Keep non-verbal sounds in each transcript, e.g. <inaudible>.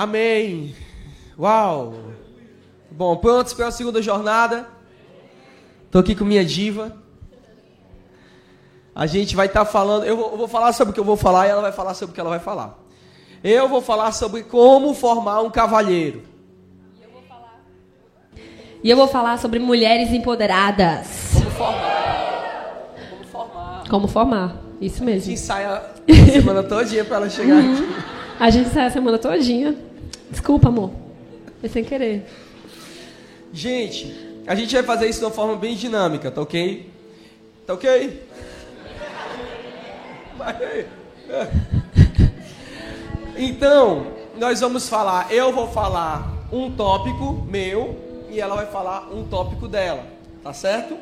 Amém. Uau. Bom, prontos para a segunda jornada? Estou aqui com minha diva. A gente vai estar tá falando. Eu vou, eu vou, falar sobre o que eu vou falar e ela vai falar sobre o que ela vai falar. Eu vou falar sobre como formar um cavalheiro. E eu vou falar, eu vou falar sobre mulheres empoderadas. Como formar. Como formar. Como formar. Isso mesmo. A gente ensaia a semana todinha para ela chegar uhum. aqui. A gente ensaia a semana todinha. Desculpa, amor. Foi sem querer. Gente, a gente vai fazer isso de uma forma bem dinâmica, tá ok? Tá ok? Então, nós vamos falar, eu vou falar um tópico meu e ela vai falar um tópico dela, tá certo?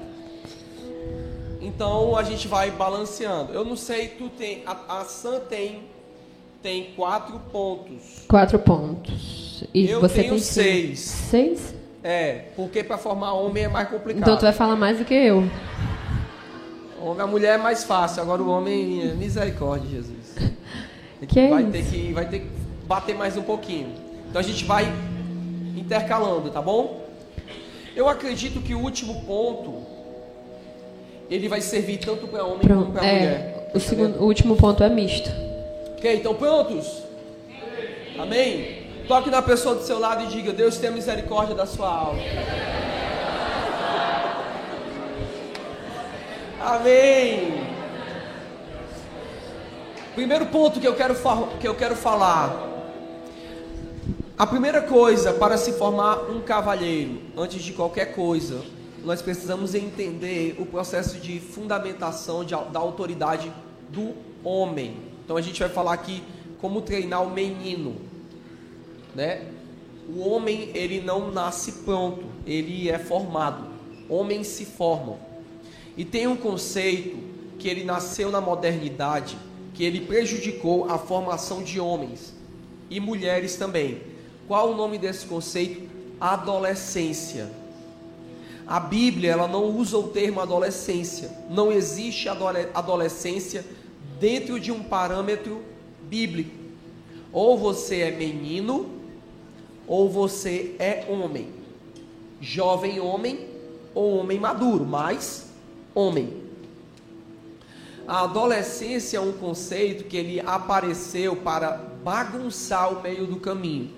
Então a gente vai balanceando. Eu não sei, tu tem, a, a Sam tem tem quatro pontos. Quatro pontos. E eu você tenho tem seis. Seis? É, porque para formar homem é mais complicado. Então tu vai falar mais do que eu. Homem, a mulher é mais fácil, agora o homem, é misericórdia, Jesus. Que vai é ter que vai ter que bater mais um pouquinho. Então a gente vai intercalando, tá bom? Eu acredito que o último ponto ele vai servir tanto para homem Pronto. como para é, mulher. O, segundo, o último ponto é misto. Ok, então prontos? Amém? Toque na pessoa do seu lado e diga: Deus tenha misericórdia da sua alma. Amém. Primeiro ponto que eu quero, que eu quero falar. A primeira coisa para se formar um cavalheiro, antes de qualquer coisa, nós precisamos entender o processo de fundamentação de, da autoridade do homem. Então a gente vai falar aqui como treinar o menino, né? O homem ele não nasce pronto, ele é formado. Homens se formam. E tem um conceito que ele nasceu na modernidade, que ele prejudicou a formação de homens e mulheres também. Qual o nome desse conceito? Adolescência. A Bíblia ela não usa o termo adolescência. Não existe adolescência dentro de um parâmetro bíblico. Ou você é menino, ou você é homem. Jovem homem ou homem maduro, mas homem. A adolescência é um conceito que ele apareceu para bagunçar o meio do caminho.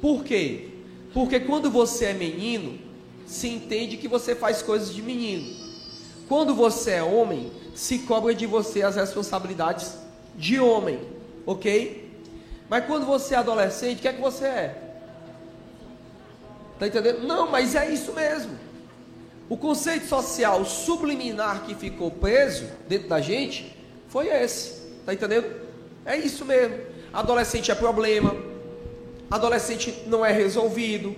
Por quê? Porque quando você é menino, se entende que você faz coisas de menino. Quando você é homem, se cobra de você as responsabilidades de homem, ok? Mas quando você é adolescente, o que é que você é? Tá entendendo? Não, mas é isso mesmo. O conceito social subliminar que ficou preso dentro da gente foi esse. Tá entendendo? É isso mesmo. Adolescente é problema. Adolescente não é resolvido.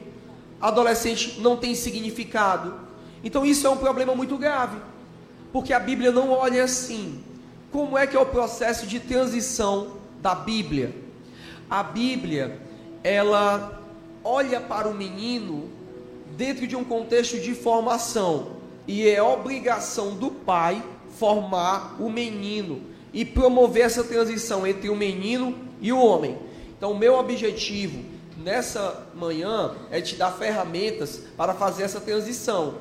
Adolescente não tem significado. Então isso é um problema muito grave. Porque a Bíblia não olha assim. Como é que é o processo de transição da Bíblia? A Bíblia, ela olha para o menino dentro de um contexto de formação, e é obrigação do pai formar o menino e promover essa transição entre o menino e o homem. Então, o meu objetivo nessa manhã é te dar ferramentas para fazer essa transição.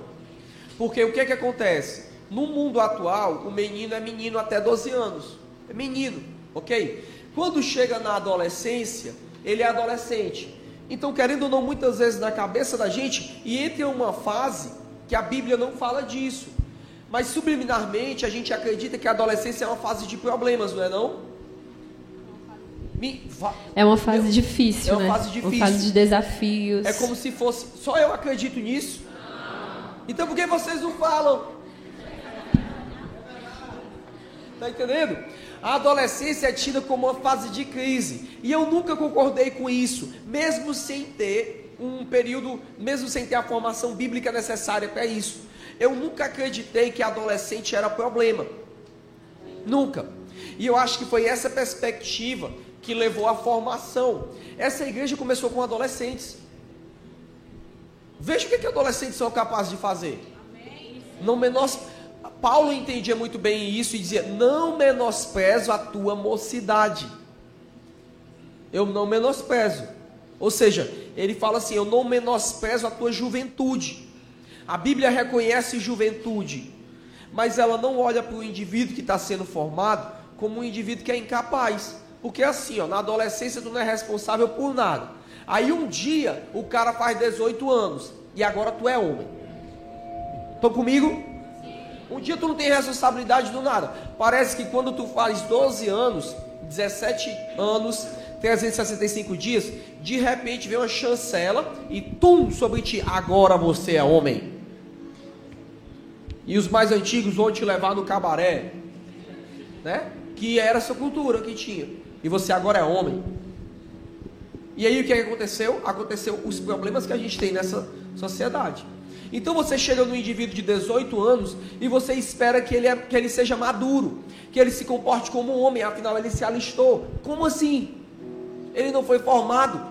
Porque o que é que acontece? No mundo atual, o menino é menino até 12 anos. É menino, ok? Quando chega na adolescência, ele é adolescente. Então, querendo ou não, muitas vezes na cabeça da gente, e entra uma fase que a Bíblia não fala disso. Mas subliminarmente a gente acredita que a adolescência é uma fase de problemas, não é não? É uma fase difícil, é uma né? fase difícil. Uma fase de desafios. É como se fosse. Só eu acredito nisso. Então por que vocês não falam? Tá entendendo? A adolescência é tida como uma fase de crise. E eu nunca concordei com isso, mesmo sem ter um período, mesmo sem ter a formação bíblica necessária para isso. Eu nunca acreditei que adolescente era problema. Nunca. E eu acho que foi essa perspectiva que levou à formação. Essa igreja começou com adolescentes. Veja o que, que adolescentes são capazes de fazer. Não menos Paulo entendia muito bem isso e dizia: Não menosprezo a tua mocidade. eu não menosprezo. Ou seja, ele fala assim: eu não menosprezo a tua juventude. A Bíblia reconhece juventude, mas ela não olha para o indivíduo que está sendo formado como um indivíduo que é incapaz. Porque assim, ó, na adolescência tu não é responsável por nada. Aí um dia o cara faz 18 anos e agora tu é homem. Estão comigo? Um dia tu não tem responsabilidade do nada. Parece que quando tu faz 12 anos, 17 anos, 365 dias, de repente vem uma chancela e tum sobre ti, agora você é homem. E os mais antigos vão te levar no cabaré, né? Que era essa cultura que tinha. E você agora é homem. E aí o que aconteceu? Aconteceu os problemas que a gente tem nessa sociedade. Então você chega no indivíduo de 18 anos e você espera que ele, é, que ele seja maduro, que ele se comporte como um homem, afinal ele se alistou. Como assim? Ele não foi formado.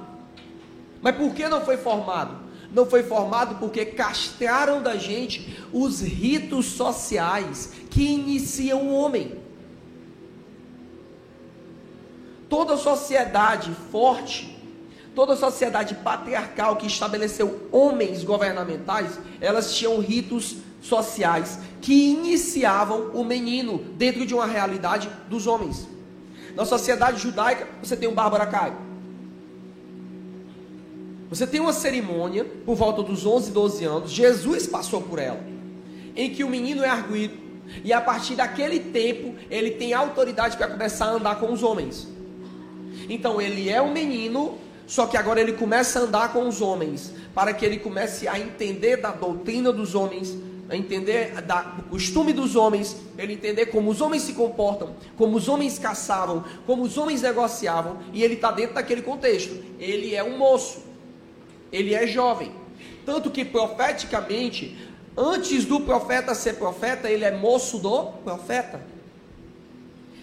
Mas por que não foi formado? Não foi formado porque castraram da gente os ritos sociais que iniciam o homem. Toda sociedade forte Toda sociedade patriarcal que estabeleceu homens governamentais, elas tinham ritos sociais que iniciavam o menino dentro de uma realidade dos homens. Na sociedade judaica, você tem o Bárbara Caio. Você tem uma cerimônia por volta dos 11, 12 anos, Jesus passou por ela, em que o menino é arguído, e a partir daquele tempo ele tem autoridade para começar a andar com os homens. Então ele é um menino só que agora ele começa a andar com os homens, para que ele comece a entender da doutrina dos homens, a entender da, do costume dos homens, ele entender como os homens se comportam, como os homens caçavam, como os homens negociavam, e ele está dentro daquele contexto. Ele é um moço, ele é jovem. Tanto que profeticamente, antes do profeta ser profeta, ele é moço do profeta.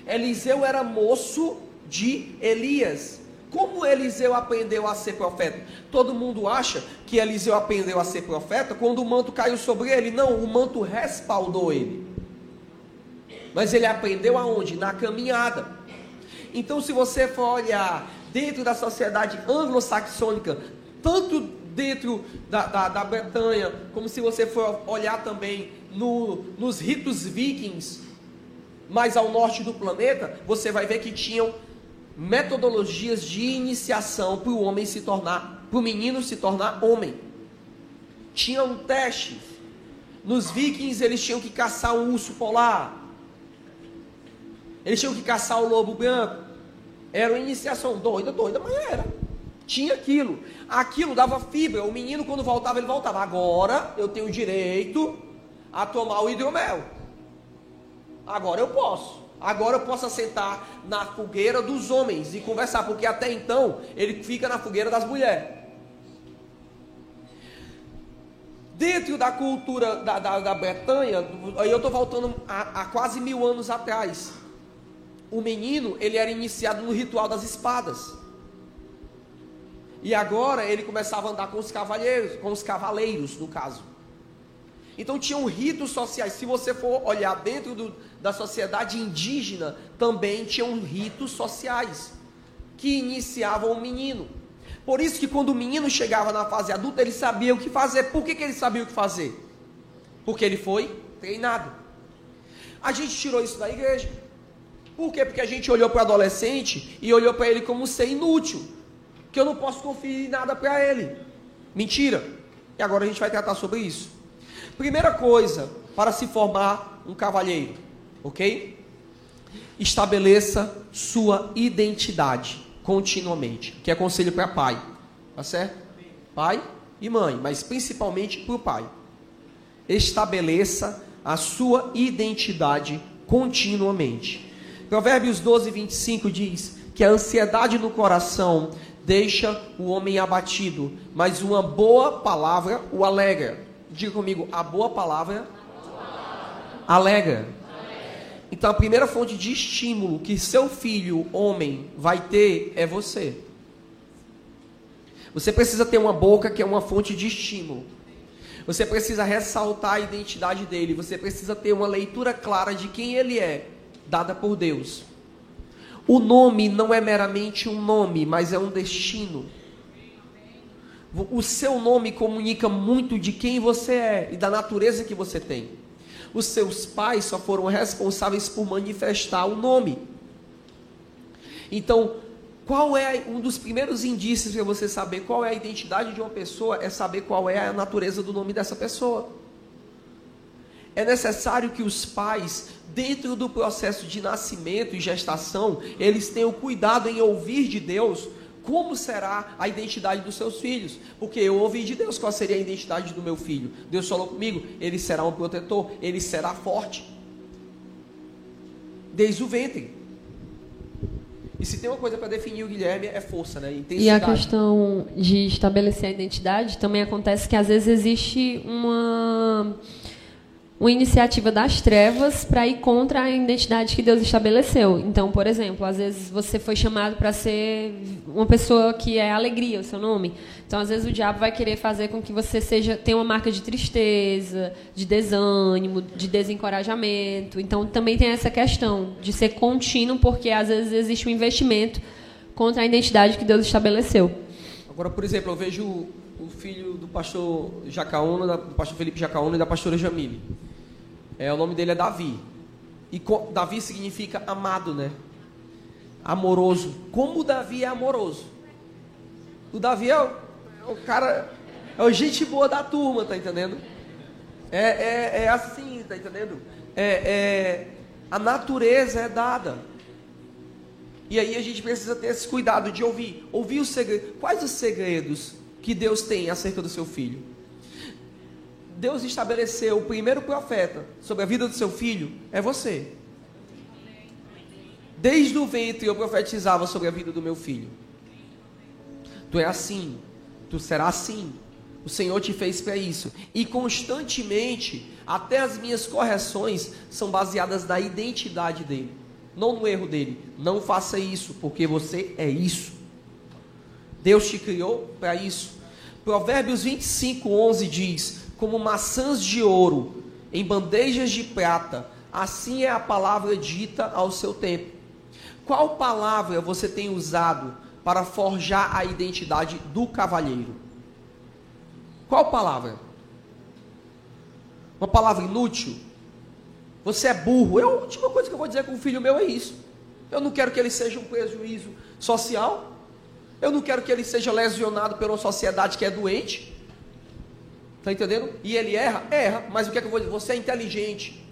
Eliseu era moço de Elias. Como Eliseu aprendeu a ser profeta? Todo mundo acha que Eliseu aprendeu a ser profeta quando o manto caiu sobre ele. Não, o manto respaldou ele. Mas ele aprendeu aonde? Na caminhada. Então, se você for olhar dentro da sociedade anglo-saxônica, tanto dentro da, da, da, Bretanha, como se você for olhar também no, nos ritos vikings, mais ao norte do planeta, você vai ver que tinham metodologias de iniciação para o homem se tornar, para o menino se tornar homem. Tinha um teste. Nos vikings eles tinham que caçar um urso polar. Eles tinham que caçar o lobo branco. Era uma iniciação doida, doida, mas era. Tinha aquilo. Aquilo dava fibra. O menino, quando voltava, ele voltava. Agora eu tenho direito a tomar o hidromel. Agora eu posso. Agora eu posso sentar na fogueira dos homens e conversar, porque até então ele fica na fogueira das mulheres. Dentro da cultura da, da, da Bretanha, aí eu estou voltando a, a quase mil anos atrás. O menino, ele era iniciado no ritual das espadas. E agora ele começava a andar com os cavalheiros, com os cavaleiros, no caso. Então tinham ritos sociais. Se você for olhar dentro do, da sociedade indígena, também tinham ritos sociais que iniciavam o menino. Por isso que quando o menino chegava na fase adulta, ele sabia o que fazer. Por que, que ele sabia o que fazer? Porque ele foi treinado. A gente tirou isso da igreja. Por quê? Porque a gente olhou para o adolescente e olhou para ele como ser inútil. Que eu não posso conferir nada para ele. Mentira. E agora a gente vai tratar sobre isso. Primeira coisa para se formar um cavalheiro, ok? Estabeleça sua identidade continuamente, que é conselho para pai, tá certo? Pai e mãe, mas principalmente para o pai. Estabeleça a sua identidade continuamente. Provérbios 12, 25 diz que a ansiedade no coração deixa o homem abatido, mas uma boa palavra o alegra. Diga comigo, a boa palavra, alegra. Então a primeira fonte de estímulo que seu filho, homem, vai ter é você. Você precisa ter uma boca que é uma fonte de estímulo. Você precisa ressaltar a identidade dele. Você precisa ter uma leitura clara de quem ele é, dada por Deus. O nome não é meramente um nome, mas é um destino. O seu nome comunica muito de quem você é e da natureza que você tem. Os seus pais só foram responsáveis por manifestar o nome. Então, qual é um dos primeiros indícios para você saber qual é a identidade de uma pessoa? É saber qual é a natureza do nome dessa pessoa. É necessário que os pais, dentro do processo de nascimento e gestação, eles tenham cuidado em ouvir de Deus como será a identidade dos seus filhos. Porque eu ouvi de Deus qual seria a identidade do meu filho. Deus falou comigo, ele será um protetor, ele será forte. Desde o ventre. E se tem uma coisa para definir o Guilherme é força, né? Intensidade. E a questão de estabelecer a identidade também acontece que às vezes existe uma uma iniciativa das trevas para ir contra a identidade que Deus estabeleceu. Então, por exemplo, às vezes você foi chamado para ser uma pessoa que é alegria, o seu nome. Então, às vezes o diabo vai querer fazer com que você seja tenha uma marca de tristeza, de desânimo, de desencorajamento. Então, também tem essa questão de ser contínuo, porque às vezes existe um investimento contra a identidade que Deus estabeleceu. Agora, por exemplo, eu vejo o filho do pastor Jacaúna, do pastor Felipe Jacaúna e da pastora Jamile. É, o nome dele é Davi. E Davi significa amado, né? Amoroso. Como Davi é amoroso? O Davi é o, é o cara, é o gente boa da turma, tá entendendo? É, é, é assim, tá entendendo? É, é, a natureza é dada. E aí a gente precisa ter esse cuidado de ouvir. Ouvir os segredos. Quais os segredos que Deus tem acerca do seu filho? Deus estabeleceu o primeiro profeta sobre a vida do seu filho é você. Desde o ventre eu profetizava sobre a vida do meu filho. Tu é assim, tu será assim. O Senhor te fez para isso. E constantemente, até as minhas correções são baseadas na identidade dele, não no erro dele. Não faça isso, porque você é isso. Deus te criou para isso. Provérbios 25, 11 diz: como maçãs de ouro em bandejas de prata, assim é a palavra dita ao seu tempo. Qual palavra você tem usado para forjar a identidade do cavalheiro? Qual palavra? Uma palavra inútil? Você é burro? É a última coisa que eu vou dizer com o filho meu é isso. Eu não quero que ele seja um prejuízo social. Eu não quero que ele seja lesionado pela sociedade que é doente. Tá entendendo? E ele erra? Erra. Mas o que é que eu vou dizer? Você é inteligente.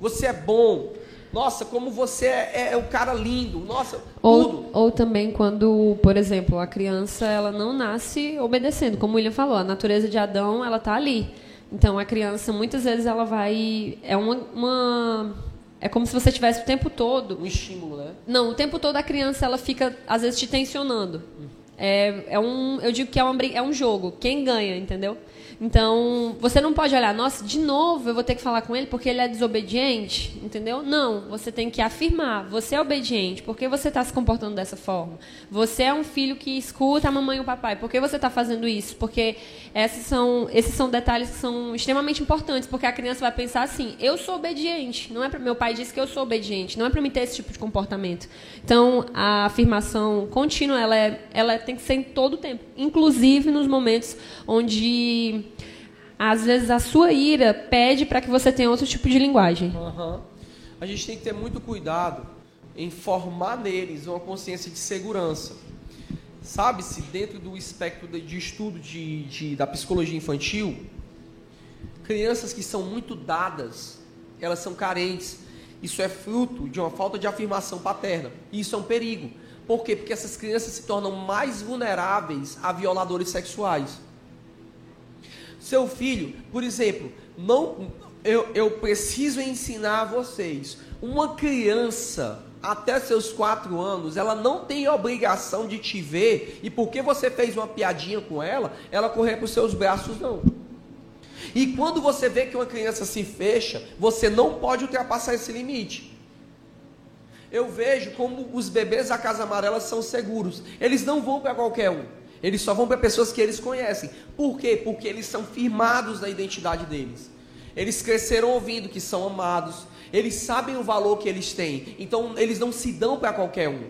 Você é bom. Nossa, como você é, é, é um cara lindo. Nossa, ou, tudo. Ou também quando, por exemplo, a criança ela não nasce obedecendo. Como o William falou, a natureza de Adão ela tá ali. Então a criança muitas vezes ela vai é uma, uma é como se você tivesse o tempo todo um estímulo, né? Não, o tempo todo a criança ela fica às vezes te tensionando. É, é um eu digo que é, uma, é um jogo. Quem ganha, entendeu? Então, você não pode olhar, nossa, de novo eu vou ter que falar com ele porque ele é desobediente, entendeu? Não, você tem que afirmar, você é obediente, por que você está se comportando dessa forma? Você é um filho que escuta a mamãe e o papai, por que você está fazendo isso? Porque esses são, esses são detalhes que são extremamente importantes, porque a criança vai pensar assim, eu sou obediente, não é para meu pai disse que eu sou obediente, não é para me ter esse tipo de comportamento. Então, a afirmação contínua, ela, é, ela tem que ser em todo o tempo, inclusive nos momentos onde às vezes a sua ira pede para que você tenha outro tipo de linguagem. Uhum. A gente tem que ter muito cuidado em formar neles uma consciência de segurança. Sabe-se, dentro do espectro de estudo de, de, da psicologia infantil, crianças que são muito dadas, elas são carentes. Isso é fruto de uma falta de afirmação paterna. E isso é um perigo. Por quê? Porque essas crianças se tornam mais vulneráveis a violadores sexuais. Seu filho, por exemplo, não, eu, eu preciso ensinar vocês. Uma criança até seus quatro anos, ela não tem obrigação de te ver e porque você fez uma piadinha com ela, ela correr para os seus braços, não. E quando você vê que uma criança se fecha, você não pode ultrapassar esse limite. Eu vejo como os bebês da Casa Amarela são seguros. Eles não vão para qualquer um. Eles só vão para pessoas que eles conhecem. Por quê? Porque eles são firmados na identidade deles. Eles cresceram ouvindo que são amados. Eles sabem o valor que eles têm. Então eles não se dão para qualquer um.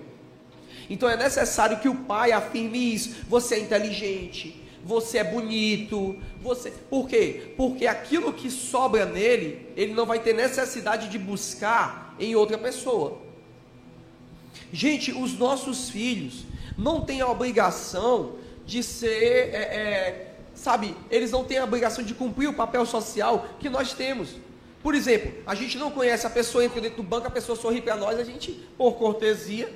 Então é necessário que o pai afirme isso. Você é inteligente, você é bonito, você. Por quê? Porque aquilo que sobra nele, ele não vai ter necessidade de buscar em outra pessoa. Gente, os nossos filhos não têm a obrigação de ser, é, é, sabe, eles não têm a obrigação de cumprir o papel social que nós temos. Por exemplo, a gente não conhece a pessoa, entra dentro do banco, a pessoa sorri para nós, a gente, por cortesia,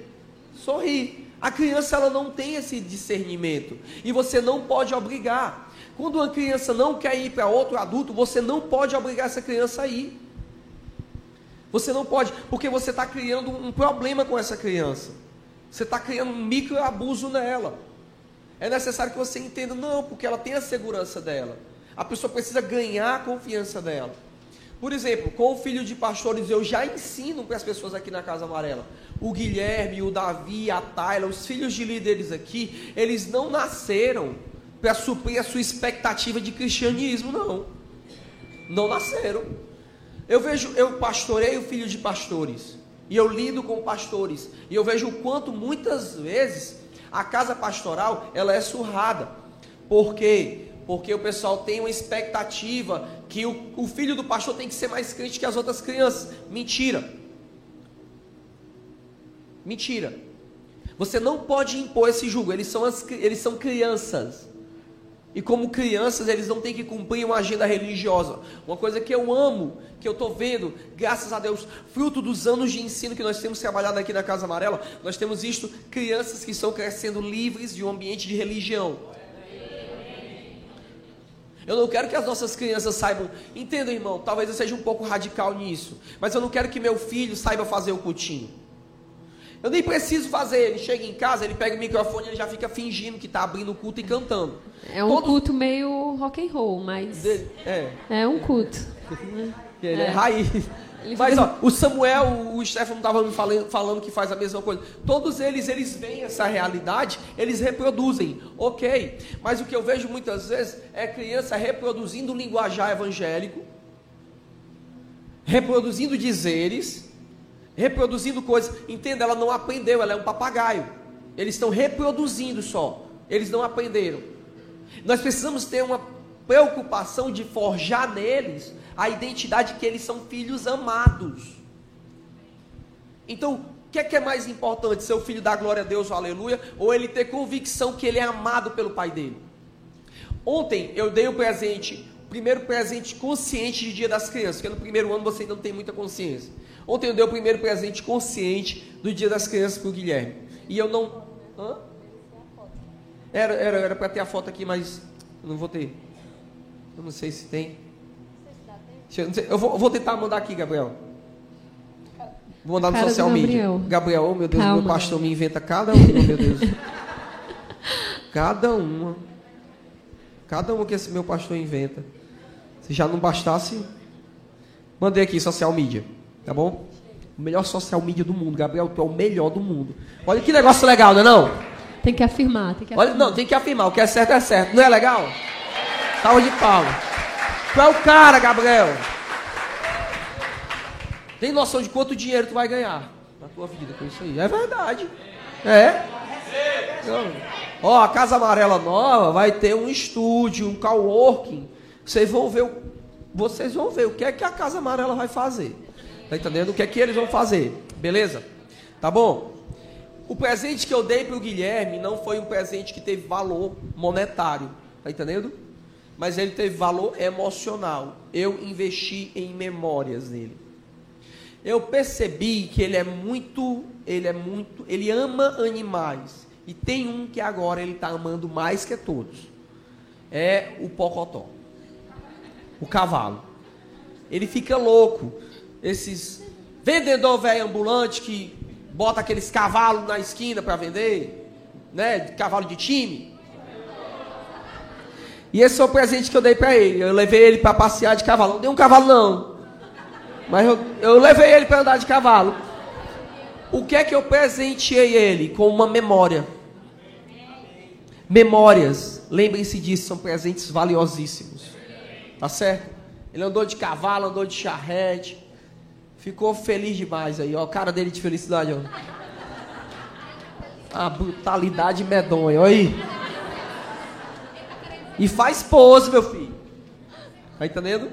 sorri. A criança ela não tem esse discernimento e você não pode obrigar. Quando uma criança não quer ir para outro adulto, você não pode obrigar essa criança a ir. Você não pode, porque você está criando um problema com essa criança. Você está criando um micro abuso nela. É necessário que você entenda, não, porque ela tem a segurança dela. A pessoa precisa ganhar a confiança dela. Por exemplo, com o filho de pastores, eu já ensino para as pessoas aqui na Casa Amarela. O Guilherme, o Davi, a Tayla, os filhos de líderes aqui, eles não nasceram para suprir a sua expectativa de cristianismo, não. Não nasceram. Eu vejo, eu pastorei o filho de pastores. E eu lido com pastores. E eu vejo o quanto muitas vezes a casa pastoral ela é surrada. Por quê? Porque o pessoal tem uma expectativa que o, o filho do pastor tem que ser mais crente que as outras crianças. Mentira. Mentira. Você não pode impor esse julgo. Eles são, as, eles são crianças. E como crianças, eles não têm que cumprir uma agenda religiosa. Uma coisa que eu amo, que eu estou vendo, graças a Deus, fruto dos anos de ensino que nós temos trabalhado aqui na Casa Amarela, nós temos visto crianças que estão crescendo livres de um ambiente de religião. Eu não quero que as nossas crianças saibam. Entenda, irmão, talvez eu seja um pouco radical nisso. Mas eu não quero que meu filho saiba fazer o cultinho. Eu nem preciso fazer. Ele chega em casa, ele pega o microfone e ele já fica fingindo que está abrindo o culto e cantando. É um Todos... culto meio rock and roll, mas. É. É um culto. <laughs> ele é, é raiz. Mas ó, o Samuel, o Stefano estava me falando, falando que faz a mesma coisa. Todos eles, eles veem essa realidade, eles reproduzem, ok. Mas o que eu vejo muitas vezes é criança reproduzindo o linguajar evangélico, reproduzindo dizeres, reproduzindo coisas. Entenda, ela não aprendeu, ela é um papagaio. Eles estão reproduzindo só. Eles não aprenderam. Nós precisamos ter uma preocupação de forjar neles a identidade que eles são filhos amados. Então, o que é, que é mais importante? Ser o filho da glória a Deus, aleluia, ou ele ter convicção que ele é amado pelo pai dele? Ontem eu dei o um presente, primeiro presente consciente de Dia das Crianças, porque no primeiro ano você ainda não tem muita consciência. Ontem eu dei o primeiro presente consciente do Dia das Crianças para o Guilherme. E eu não. Hã? Era para era, ter a foto aqui, mas não vou ter. Eu não sei se tem. Eu, eu vou, vou, tentar mandar aqui, Gabriel. Vou mandar no Cara social media. Gabriel, oh, meu Deus, Calma. meu pastor me inventa cada uma, meu Deus. <laughs> cada uma. Cada uma que esse meu pastor inventa. Se já não bastasse, mandei aqui social media. Tá bom? O melhor social media do mundo. Gabriel, tu é o melhor do mundo. Olha que negócio legal, não é não? Tem que afirmar, tem que afirmar. Olha, não, tem que afirmar. O que é certo é certo. Não é legal? Salve de palma. Tu é o cara, Gabriel. Tem noção de quanto dinheiro tu vai ganhar na tua vida com isso aí? É verdade. É. Ó, a Casa Amarela Nova vai ter um estúdio, um coworking. Vocês vão ver, vocês vão ver o que é que a Casa Amarela vai fazer. Tá entendendo? O que é que eles vão fazer? Beleza? Tá bom? O presente que eu dei para o Guilherme não foi um presente que teve valor monetário. Tá entendendo? Mas ele teve valor emocional. Eu investi em memórias dele. Eu percebi que ele é muito, ele é muito, ele ama animais. E tem um que agora ele está amando mais que todos. É o pocotó. O cavalo. Ele fica louco esses vendedor velho ambulante que bota aqueles cavalos na esquina para vender, né? Cavalo de time. E esse foi o presente que eu dei para ele. Eu levei ele para passear de cavalo. Não dei um cavalo não, mas eu, eu levei ele para andar de cavalo. O que é que eu presenteei ele com uma memória? Memórias, lembrem-se disso, são presentes valiosíssimos. Tá certo? Ele andou de cavalo, andou de charrete. Ficou feliz demais aí, ó. A cara dele de felicidade, ó. A brutalidade medonha, olha aí. E faz pose, meu filho. Tá entendendo?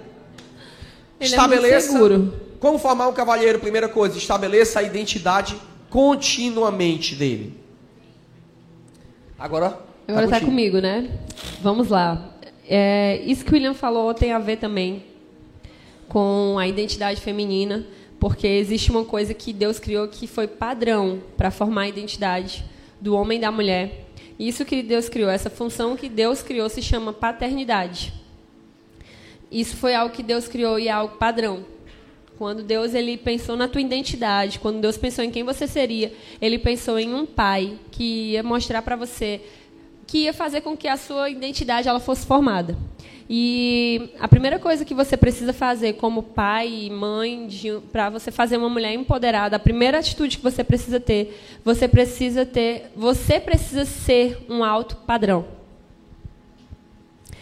Ele é estabeleça. seguro. Como formar um cavalheiro? Primeira coisa, estabeleça a identidade continuamente dele. Agora. Agora tá contigo. comigo, né? Vamos lá. É, isso que o William falou tem a ver também com a identidade feminina, porque existe uma coisa que Deus criou que foi padrão para formar a identidade do homem e da mulher. Isso que Deus criou, essa função que Deus criou se chama paternidade. Isso foi algo que Deus criou e é algo padrão. Quando Deus ele pensou na tua identidade, quando Deus pensou em quem você seria, ele pensou em um pai que ia mostrar para você que ia fazer com que a sua identidade ela fosse formada. E a primeira coisa que você precisa fazer como pai e mãe para você fazer uma mulher empoderada, a primeira atitude que você precisa ter, você precisa ter, você precisa ser um alto padrão,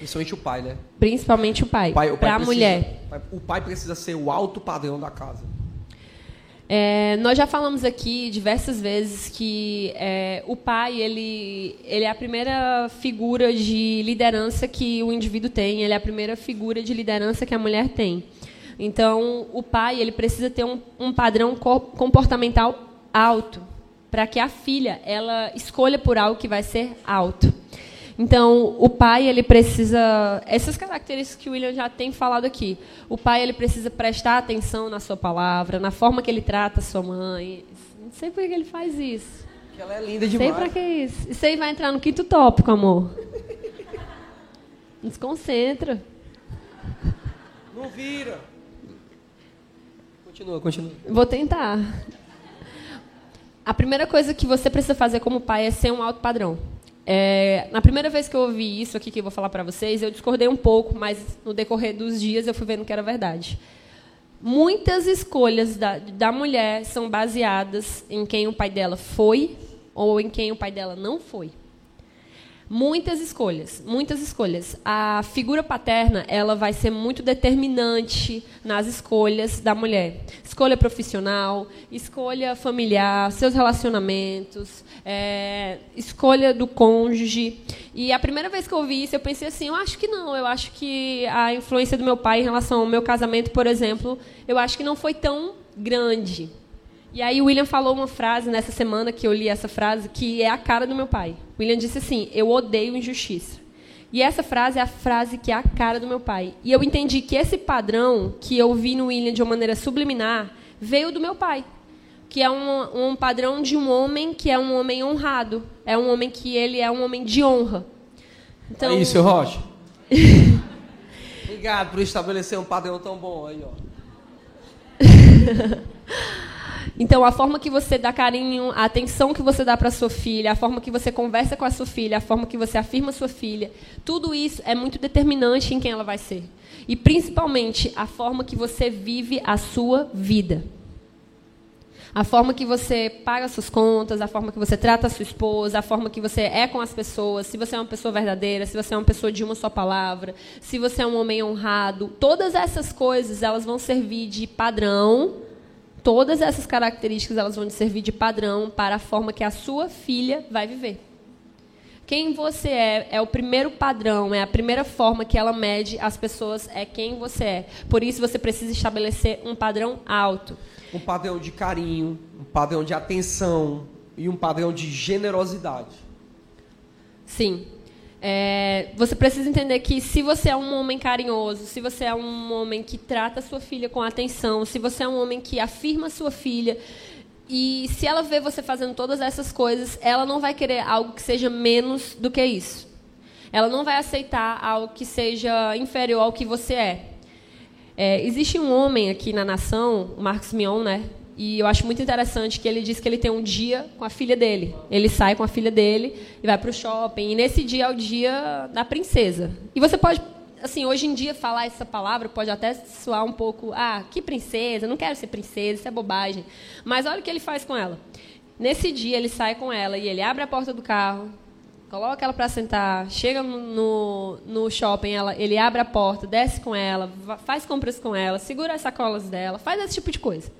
Principalmente o pai, né? principalmente o pai, pai, pai para a mulher. O pai precisa ser o alto padrão da casa. É, nós já falamos aqui diversas vezes que é, o pai ele, ele é a primeira figura de liderança que o indivíduo tem, ele é a primeira figura de liderança que a mulher tem. Então, o pai ele precisa ter um, um padrão co- comportamental alto para que a filha ela escolha por algo que vai ser alto. Então, o pai ele precisa essas características que o William já tem falado aqui. O pai ele precisa prestar atenção na sua palavra, na forma que ele trata a sua mãe. Não sei por que ele faz isso. Que ela é linda Sei demais. pra que isso. Isso aí vai entrar no quinto tópico, amor. <laughs> Desconcentra. Não vira. Continua, continua. Vou tentar. A primeira coisa que você precisa fazer como pai é ser um alto padrão. É, na primeira vez que eu ouvi isso aqui que eu vou falar para vocês, eu discordei um pouco, mas no decorrer dos dias eu fui vendo que era verdade. Muitas escolhas da, da mulher são baseadas em quem o pai dela foi ou em quem o pai dela não foi. Muitas escolhas, muitas escolhas. A figura paterna, ela vai ser muito determinante nas escolhas da mulher. Escolha profissional, escolha familiar, seus relacionamentos, é, escolha do cônjuge. E a primeira vez que eu ouvi isso, eu pensei assim, eu acho que não. Eu acho que a influência do meu pai em relação ao meu casamento, por exemplo, eu acho que não foi tão grande. E aí o William falou uma frase nessa semana que eu li essa frase que é a cara do meu pai. O William disse assim: "Eu odeio injustiça". E essa frase é a frase que é a cara do meu pai. E eu entendi que esse padrão que eu vi no William de uma maneira subliminar veio do meu pai, que é um, um padrão de um homem que é um homem honrado, é um homem que ele é um homem de honra. Então, Aí, seu Rocha. <laughs> Obrigado por estabelecer um padrão tão bom aí, ó. <laughs> Então, a forma que você dá carinho, a atenção que você dá para sua filha, a forma que você conversa com a sua filha, a forma que você afirma sua filha, tudo isso é muito determinante em quem ela vai ser. E, principalmente, a forma que você vive a sua vida. A forma que você paga suas contas, a forma que você trata a sua esposa, a forma que você é com as pessoas, se você é uma pessoa verdadeira, se você é uma pessoa de uma só palavra, se você é um homem honrado, todas essas coisas elas vão servir de padrão Todas essas características elas vão te servir de padrão para a forma que a sua filha vai viver. Quem você é é o primeiro padrão, é a primeira forma que ela mede as pessoas, é quem você é. Por isso você precisa estabelecer um padrão alto. Um padrão de carinho, um padrão de atenção e um padrão de generosidade. Sim. É, você precisa entender que se você é um homem carinhoso, se você é um homem que trata sua filha com atenção, se você é um homem que afirma sua filha, e se ela vê você fazendo todas essas coisas, ela não vai querer algo que seja menos do que isso. Ela não vai aceitar algo que seja inferior ao que você é. É, existe um homem aqui na nação, o Marcos Mion, né? E eu acho muito interessante que ele diz que ele tem um dia com a filha dele. Ele sai com a filha dele e vai para o shopping. E nesse dia é o dia da princesa. E você pode, assim, hoje em dia falar essa palavra pode até soar um pouco, ah, que princesa, não quero ser princesa, isso é bobagem. Mas olha o que ele faz com ela. Nesse dia ele sai com ela e ele abre a porta do carro, coloca ela para sentar, chega no, no shopping, ela, ele abre a porta, desce com ela, faz compras com ela, segura as sacolas dela, faz esse tipo de coisa.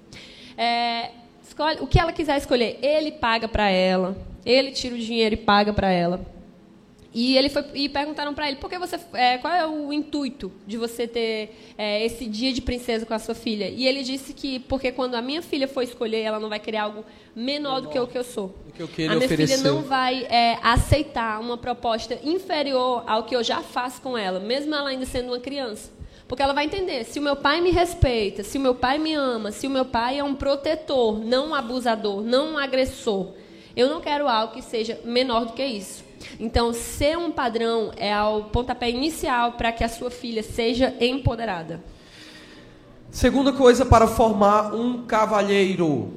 É, escolhe o que ela quiser escolher, ele paga para ela, ele tira o dinheiro e paga para ela. E ele foi e perguntaram para ele por que você é, qual é o intuito de você ter é, esse dia de princesa com a sua filha? E ele disse que porque quando a minha filha for escolher ela não vai querer algo menor, menor do que o que eu sou. Que eu a minha filha não vai é, aceitar uma proposta inferior ao que eu já faço com ela mesmo ela ainda sendo uma criança porque ela vai entender se o meu pai me respeita se o meu pai me ama se o meu pai é um protetor não um abusador não um agressor eu não quero algo que seja menor do que isso então, ser um padrão é o pontapé inicial para que a sua filha seja empoderada. Segunda coisa para formar um cavalheiro: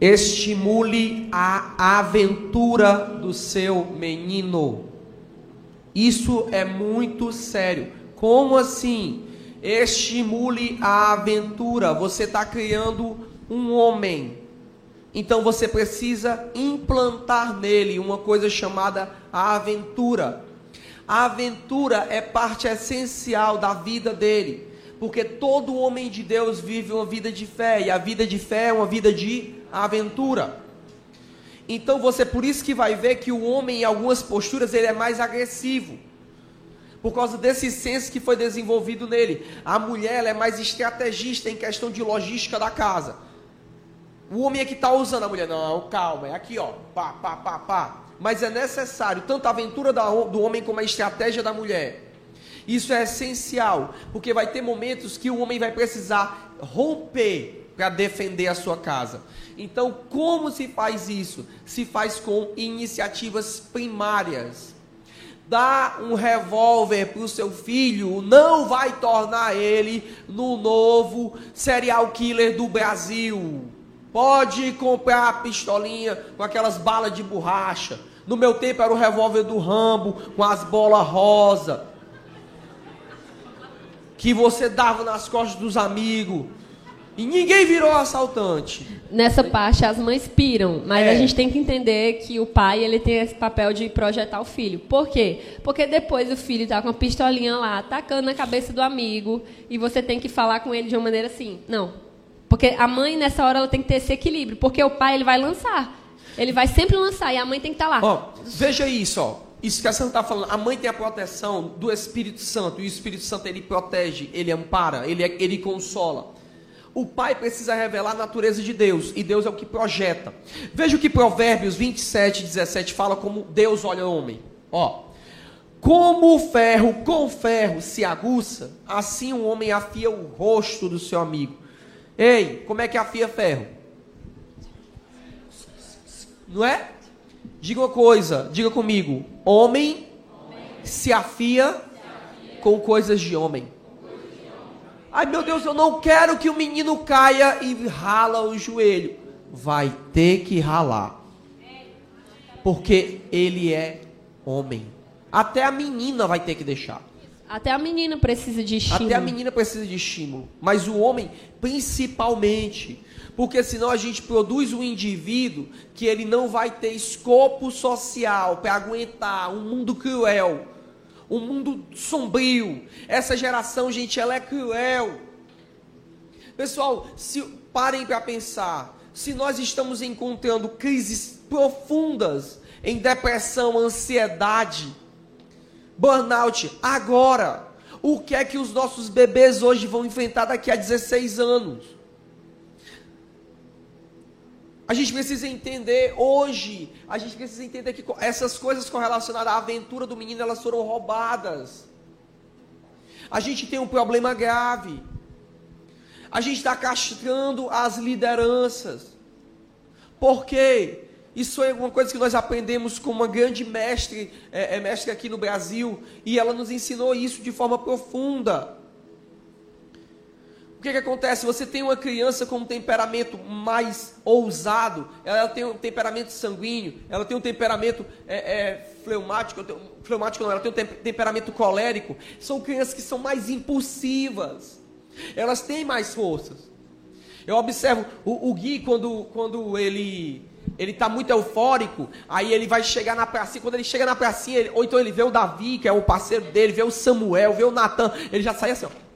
estimule a aventura do seu menino. Isso é muito sério. Como assim? Estimule a aventura. Você está criando um homem. Então você precisa implantar nele uma coisa chamada a aventura. A aventura é parte essencial da vida dele, porque todo homem de Deus vive uma vida de fé, e a vida de fé é uma vida de aventura. Então você por isso que vai ver que o homem em algumas posturas ele é mais agressivo. Por causa desse senso que foi desenvolvido nele. A mulher é mais estrategista em questão de logística da casa. O homem é que está usando a mulher. Não, calma, é aqui, ó. Pá, pá, pá, pá mas é necessário tanto a aventura do homem como a estratégia da mulher. Isso é essencial, porque vai ter momentos que o homem vai precisar romper para defender a sua casa. Então, como se faz isso? Se faz com iniciativas primárias. Dar um revólver para o seu filho não vai tornar ele no novo serial killer do Brasil. Pode comprar a pistolinha com aquelas balas de borracha. No meu tempo era o revólver do Rambo com as bolas rosa. Que você dava nas costas dos amigos. E ninguém virou assaltante. Nessa parte as mães piram, mas é. a gente tem que entender que o pai ele tem esse papel de projetar o filho. Por quê? Porque depois o filho está com a pistolinha lá, atacando na cabeça do amigo, e você tem que falar com ele de uma maneira assim. Não. Porque a mãe nessa hora ela tem que ter esse equilíbrio, porque o pai ele vai lançar. Ele vai sempre lançar e a mãe tem que estar tá lá. Ó, veja isso, ó. Isso que a Santa está falando. A mãe tem a proteção do Espírito Santo. E o Espírito Santo ele protege, ele ampara, ele, ele consola. O pai precisa revelar a natureza de Deus. E Deus é o que projeta. Veja o que Provérbios 27, 17 fala como Deus olha o homem. Ó. Como o ferro com ferro se aguça, assim o homem afia o rosto do seu amigo. Ei, como é que afia ferro? Não é? Diga uma coisa, diga comigo. Homem, se, afia com coisas de homem. Ai meu Deus, eu não quero que o menino caia e rala o joelho. Vai ter que ralar. Porque ele é homem. Até a menina vai ter que deixar. Até a menina precisa de estímulo. Até a menina precisa de estímulo. Mas o homem, principalmente. Porque senão a gente produz um indivíduo que ele não vai ter escopo social para aguentar um mundo cruel, um mundo sombrio. Essa geração, gente, ela é cruel. Pessoal, se parem para pensar, se nós estamos encontrando crises profundas em depressão, ansiedade, burnout agora, o que é que os nossos bebês hoje vão enfrentar daqui a 16 anos? A gente precisa entender hoje, a gente precisa entender que essas coisas correlacionadas à aventura do menino, elas foram roubadas. A gente tem um problema grave. A gente está castrando as lideranças. Por quê? Isso é uma coisa que nós aprendemos com uma grande mestre, é, é mestre aqui no Brasil, e ela nos ensinou isso de forma profunda. O que, que acontece? Você tem uma criança com um temperamento mais ousado, ela tem um temperamento sanguíneo, ela tem um temperamento é, é, fleumático, fleumático não, ela tem um temperamento colérico. São crianças que são mais impulsivas, elas têm mais forças. Eu observo o, o Gui, quando, quando ele ele tá muito eufórico, aí ele vai chegar na pracinha, quando ele chega na pracinha, ele, ou então ele vê o Davi, que é o parceiro dele, vê o Samuel, vê o Natan, ele já sai assim, ó.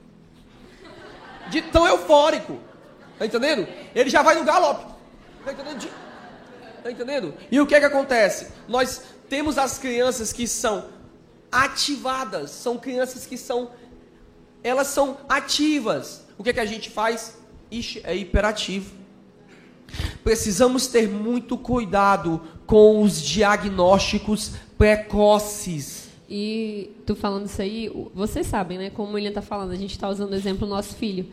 De tão eufórico. Tá entendendo? Ele já vai no galope. Tá entendendo? De... Tá entendendo? E o que é que acontece? Nós temos as crianças que são ativadas, são crianças que são elas são ativas. O que é que a gente faz? Ixi, é hiperativo. Precisamos ter muito cuidado com os diagnósticos precoces. E tu falando isso aí, vocês sabem, né? Como o William está falando, a gente está usando o exemplo do nosso filho,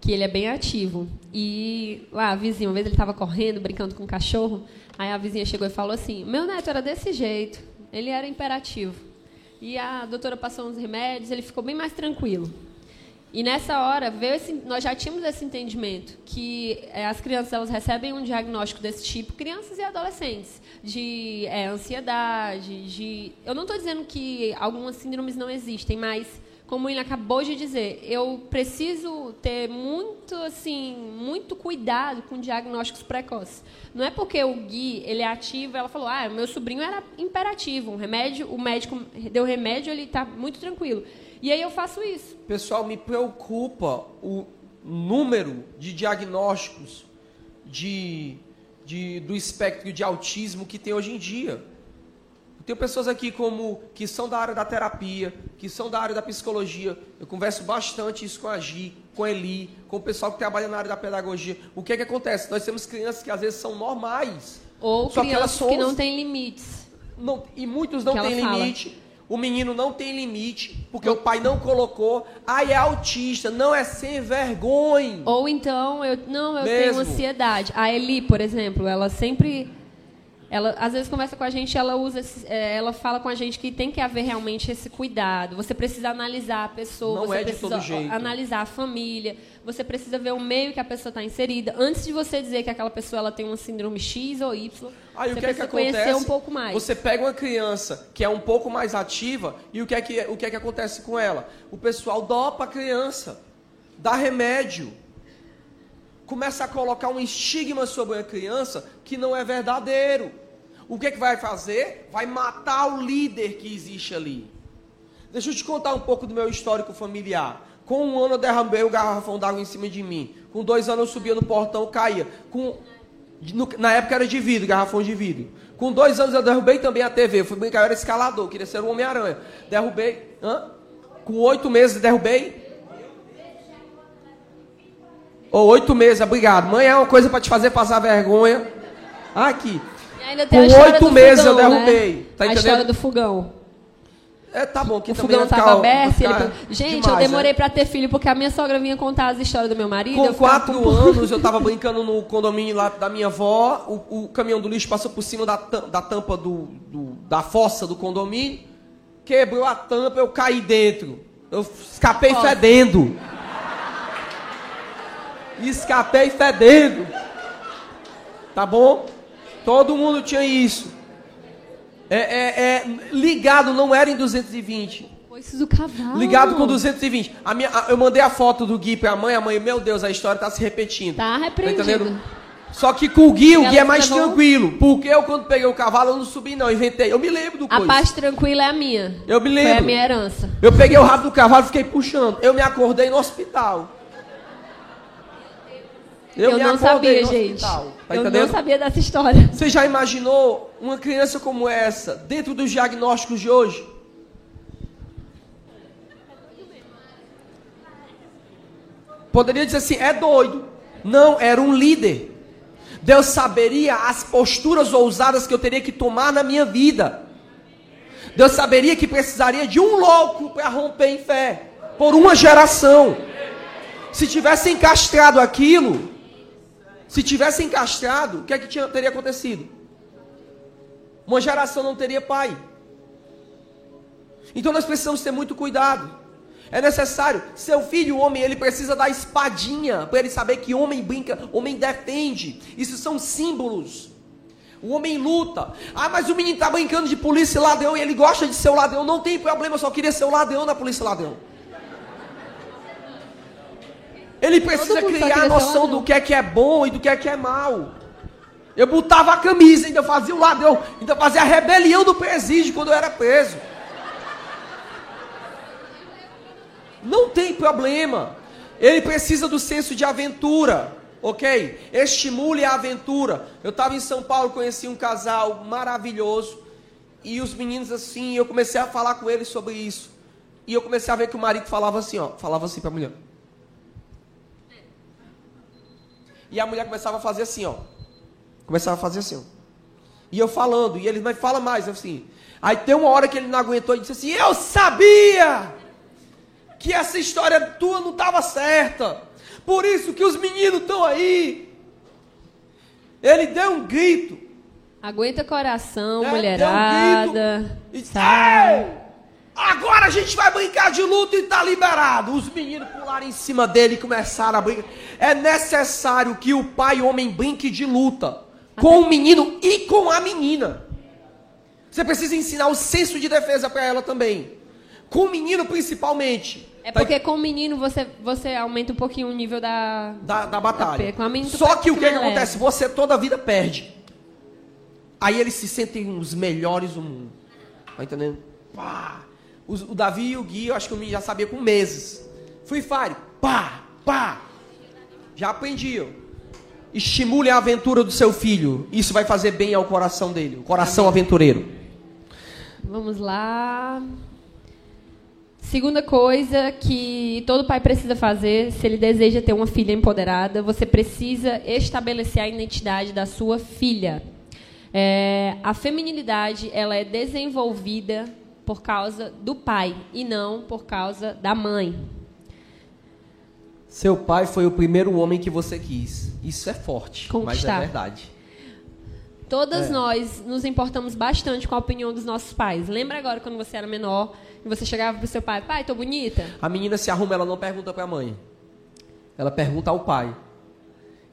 que ele é bem ativo. E lá, a vizinha, uma vez ele estava correndo, brincando com o cachorro, aí a vizinha chegou e falou assim: Meu neto era desse jeito, ele era imperativo. E a doutora passou uns remédios, ele ficou bem mais tranquilo. E nessa hora, veio esse, nós já tínhamos esse entendimento que é, as crianças elas recebem um diagnóstico desse tipo, crianças e adolescentes, de é, ansiedade, de. Eu não estou dizendo que algumas síndromes não existem, mas como ele acabou de dizer, eu preciso ter muito assim, muito cuidado com diagnósticos precoces. Não é porque o Gui ele é ativo, ela falou, ah, meu sobrinho era imperativo, um remédio, o médico deu remédio, ele está muito tranquilo. E aí eu faço isso. Pessoal, me preocupa o número de diagnósticos de, de, do espectro de autismo que tem hoje em dia. Eu tenho pessoas aqui como que são da área da terapia, que são da área da psicologia. Eu converso bastante isso com a Gi, com a Eli, com o pessoal que trabalha na área da pedagogia. O que é que acontece? Nós temos crianças que às vezes são normais. Ou crianças que, que não têm limites. Não, e muitos não têm limite. O menino não tem limite, porque o pai não colocou. Ai, é autista, não é sem vergonha. Ou então, eu não, eu Mesmo. tenho ansiedade. A Eli, por exemplo, ela sempre ela às vezes conversa com a gente, ela usa, é, ela fala com a gente que tem que haver realmente esse cuidado. Você precisa analisar a pessoa, Não você é precisa analisar a família, você precisa ver o meio que a pessoa está inserida antes de você dizer que aquela pessoa ela tem uma síndrome X ou Y. Aí você o que é que acontece? um pouco mais. Você pega uma criança que é um pouco mais ativa e o que é que o que é que acontece com ela? O pessoal dopa a criança, dá remédio começa a colocar um estigma sobre a criança que não é verdadeiro o que, é que vai fazer? Vai matar o líder que existe ali. Deixa eu te contar um pouco do meu histórico familiar. Com um ano eu derramei o garrafão d'água em cima de mim. Com dois anos eu subia no portão, caía. Com, na época era de vidro, garrafão de vidro. Com dois anos eu derrubei também a TV. Eu fui brincar, eu era escalador, queria ser um Homem-Aranha. Derrubei. Hã? Com oito meses derrubei. Ou oh, oito meses, obrigado. Mãe é uma coisa para te fazer passar vergonha. Aqui. Com oito meses fogão, eu né? derrubei. Né? Tá a história do fogão. É, tá bom. Que o fogão estava aberto. Ele... Gente, demais, eu demorei é. para ter filho porque a minha sogra vinha contar as histórias do meu marido. Com quatro com... anos, eu estava brincando no condomínio lá da minha avó. O, o, caminhão do lixo passou por cima da, da tampa do, do, da fossa do condomínio. Quebrou a tampa, eu caí dentro. Eu escapei Nossa. fedendo. Escapei fedendo. Tá bom? Todo mundo tinha isso. É, é, é, ligado não era em 220. Coisas do cavalo. Ligado com 220. A minha, a, eu mandei a foto do Gui pra mãe, a mãe, meu Deus, a história tá se repetindo. Tá repreendido. Tá Só que com o Gui, o Gui é mais tranquilo. Porque eu, quando peguei o cavalo, eu não subi, não. Inventei. Eu me lembro do A coisa. parte tranquila é a minha. Eu me lembro. Foi a minha herança. Eu peguei o rabo do cavalo e fiquei puxando. Eu me acordei no hospital. Eu, eu não sabia, gente. Tá eu entendendo? não sabia dessa história. Você já imaginou uma criança como essa dentro dos diagnósticos de hoje? Poderia dizer assim, é doido. Não, era um líder. Deus saberia as posturas ousadas que eu teria que tomar na minha vida. Deus saberia que precisaria de um louco para romper em fé. Por uma geração. Se tivesse encastrado aquilo, se tivesse encastrado, o que é que tinha, teria acontecido? Uma geração não teria pai. Então nós precisamos ter muito cuidado. É necessário, seu filho, homem, ele precisa da espadinha para ele saber que homem brinca, homem defende. Isso são símbolos. O homem luta. Ah, mas o menino está brincando de polícia e ladrão e ele gosta de ser o ladrão. Não tem problema, eu só queria ser o ladrão da polícia ladrão. Ele precisa criar a noção do que é que é bom e do que é que é mal. Eu botava a camisa, ainda fazia o lado, eu ainda fazia a rebelião do presídio quando eu era preso. Não tem problema. Ele precisa do senso de aventura, ok? Estimule a aventura. Eu estava em São Paulo, conheci um casal maravilhoso. E os meninos assim, eu comecei a falar com eles sobre isso. E eu comecei a ver que o marido falava assim, ó, falava assim para a mulher. E a mulher começava a fazer assim, ó. Começava a fazer assim, ó. E eu falando, e ele, mas fala mais, assim. Aí tem uma hora que ele não aguentou e disse assim: Eu sabia que essa história tua não estava certa. Por isso que os meninos estão aí. Ele deu um grito. Aguenta coração, né? mulherada. Um e disse, Ei! Agora a gente vai brincar de luta e tá liberado. Os meninos pularam em cima dele e começaram a brincar. É necessário que o pai homem brinque de luta com o menino e com a menina. Você precisa ensinar o senso de defesa para ela também. Com o menino principalmente. É porque com o menino você, você aumenta um pouquinho o nível da, da, da batalha. Da Só que o que, que acontece? Você toda a vida perde. Aí eles se sentem os melhores do mundo. Tá entendendo? Pá. O, o Davi e o Gui, eu acho que eu já sabia com meses. Free Fire, pá, pá. Já aprendiam. Estimule a aventura do seu filho. Isso vai fazer bem ao coração dele, o coração Amém. aventureiro. Vamos lá. Segunda coisa que todo pai precisa fazer, se ele deseja ter uma filha empoderada, você precisa estabelecer a identidade da sua filha. É, a feminilidade ela é desenvolvida por causa do pai e não por causa da mãe. Seu pai foi o primeiro homem que você quis. Isso é forte, Conquistar. mas é verdade. Todas é. nós nos importamos bastante com a opinião dos nossos pais. Lembra agora quando você era menor e você chegava pro seu pai, pai, tô bonita? A menina se arruma, ela não pergunta para a mãe. Ela pergunta ao pai.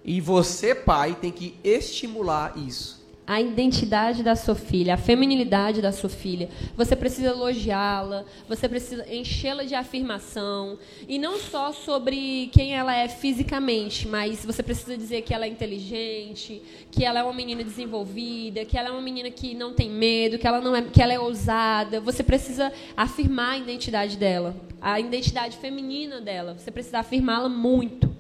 E você, pai, tem que estimular isso a identidade da sua filha, a feminilidade da sua filha. Você precisa elogiá-la, você precisa enchê-la de afirmação. E não só sobre quem ela é fisicamente, mas você precisa dizer que ela é inteligente, que ela é uma menina desenvolvida, que ela é uma menina que não tem medo, que ela, não é, que ela é ousada. Você precisa afirmar a identidade dela, a identidade feminina dela. Você precisa afirmá-la muito.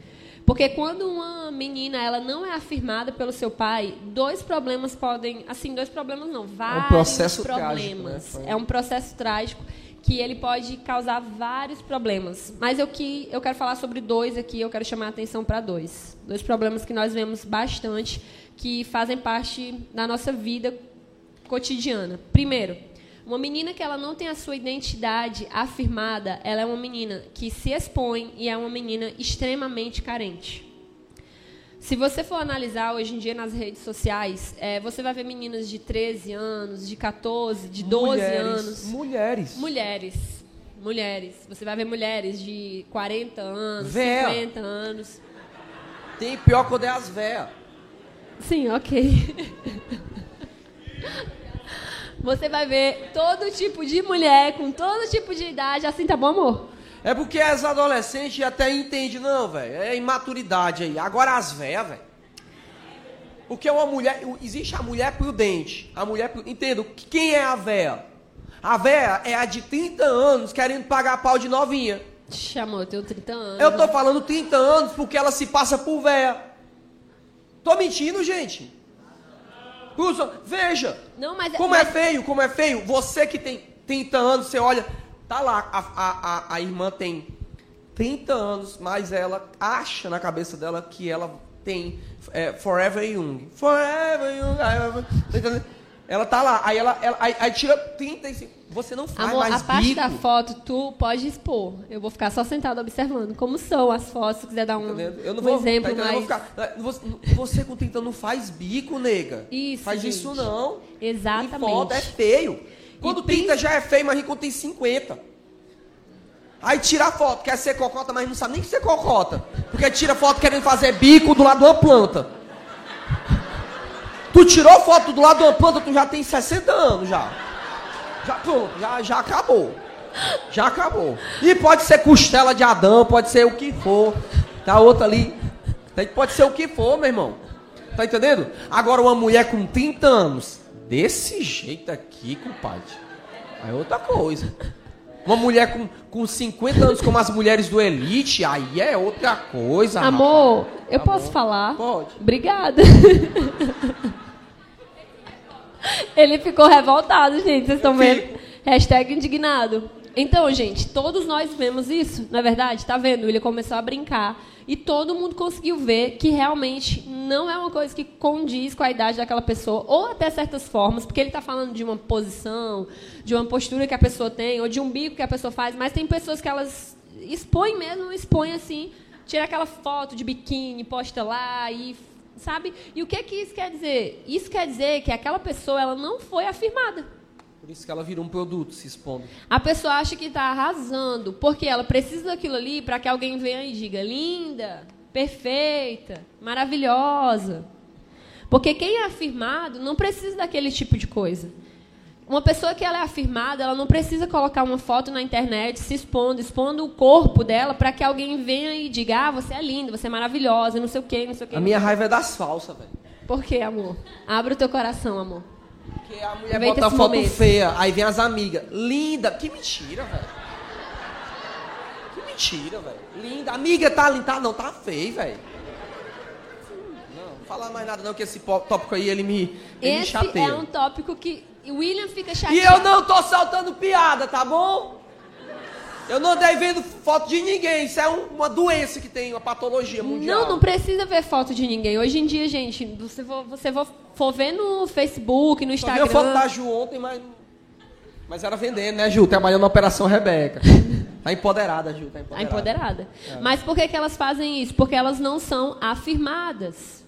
Porque quando uma menina ela não é afirmada pelo seu pai, dois problemas podem, assim, dois problemas não, vários é um processo problemas. Trágico, né? É um processo trágico que ele pode causar vários problemas. Mas eu que eu quero falar sobre dois aqui, eu quero chamar a atenção para dois. Dois problemas que nós vemos bastante que fazem parte da nossa vida cotidiana. Primeiro, uma menina que ela não tem a sua identidade afirmada, ela é uma menina que se expõe e é uma menina extremamente carente. Se você for analisar hoje em dia nas redes sociais, é, você vai ver meninas de 13 anos, de 14, de 12 mulheres, anos. Mulheres. Mulheres. Mulheres. Você vai ver mulheres de 40 anos, Véia. 50 anos. Tem pior quando é as véias. Sim, ok. <laughs> Você vai ver todo tipo de mulher, com todo tipo de idade, assim, tá bom, amor? É porque as adolescentes até entendem, não, velho. É imaturidade aí. Agora as velhas, velho. Porque uma mulher. Existe a mulher prudente. A mulher. Entendo. Quem é a véia? A véia é a de 30 anos querendo pagar pau de novinha. Chamou, eu tenho 30 anos. Eu tô falando 30 anos porque ela se passa por véia. Tô mentindo, gente. Veja. Não, mas, como é mas... é feio, como é feio. Você que tem 30 anos, você olha, tá lá, a, a, a, a irmã tem 30 anos, mas ela acha na cabeça dela que ela tem é, Forever Young. Forever Young. Tá ela tá lá, aí ela, ela aí, aí tira 35. Você não faz Amor, mais a parte bico. da foto tu pode expor. Eu vou ficar só sentado observando como são as fotos, se quiser dar um, tá eu não um vou, exemplo tá mais... Ficar, você, você com 30 não faz bico, nega. Isso, Faz gente. isso não. Exatamente. E foto é feio. Quando e 30 já é feio, mas quando tem 50. Aí tira a foto, quer ser cocota, mas não sabe nem ser cocota. Porque tira foto querendo fazer bico do lado de uma planta. Tu tirou foto do lado de uma planta, tu já tem 60 anos já. Já pronto, já, já acabou. Já acabou. E pode ser costela de Adão, pode ser o que for. Tá outra ali. Pode ser o que for, meu irmão. Tá entendendo? Agora, uma mulher com 30 anos, desse jeito aqui, compadre, é outra coisa. Uma mulher com, com 50 anos, como as mulheres do Elite, aí é outra coisa. Amor, rapaz. eu Tá posso falar? Pode. Obrigada. <laughs> Ele ficou revoltado, gente. Vocês estão vendo? Hashtag indignado. Então, gente, todos nós vemos isso, não é verdade? Tá vendo? Ele começou a brincar e todo mundo conseguiu ver que realmente não é uma coisa que condiz com a idade daquela pessoa, ou até certas formas, porque ele está falando de uma posição, de uma postura que a pessoa tem, ou de um bico que a pessoa faz, mas tem pessoas que elas expõem mesmo, expõem assim, tira aquela foto de biquíni, posta lá e sabe? E o que que isso quer dizer? Isso quer dizer que aquela pessoa ela não foi afirmada. Por isso que ela vira um produto se expondo. A pessoa acha que está arrasando, porque ela precisa daquilo ali para que alguém venha e diga linda, perfeita, maravilhosa. Porque quem é afirmado não precisa daquele tipo de coisa. Uma pessoa que ela é afirmada, ela não precisa colocar uma foto na internet se expondo, expondo o corpo dela para que alguém venha e diga: "Ah, você é linda, você é maravilhosa, não sei o quê, não sei o quê". A minha raiva é das falsas, velho. Por quê, amor? Abra o teu coração, amor. Porque a mulher Aproveita bota esse foto momento. feia, aí vem as amigas. Linda. Que mentira, velho. Que mentira, velho. Linda. Amiga, tá linda. Tá, não, tá feio, velho. Não, não fala mais nada não, que esse tópico aí, ele me, ele me Esse chateia. é um tópico que o William fica chateado. E eu não tô soltando piada, tá bom? Eu não andei vendo foto de ninguém. Isso é um- uma doença que tem, uma patologia mundial. Não, não precisa ver foto de ninguém. Hoje em dia, gente, você for, você for, ver no Facebook, no Instagram. a foto da Ju ontem, mas... Mas era vendendo, né, Ju? Trabalhando na Operação Rebeca. <laughs> Tá empoderada, Ju. Tá A empoderada. empoderada. Mas por que, que elas fazem isso? Porque elas não são afirmadas.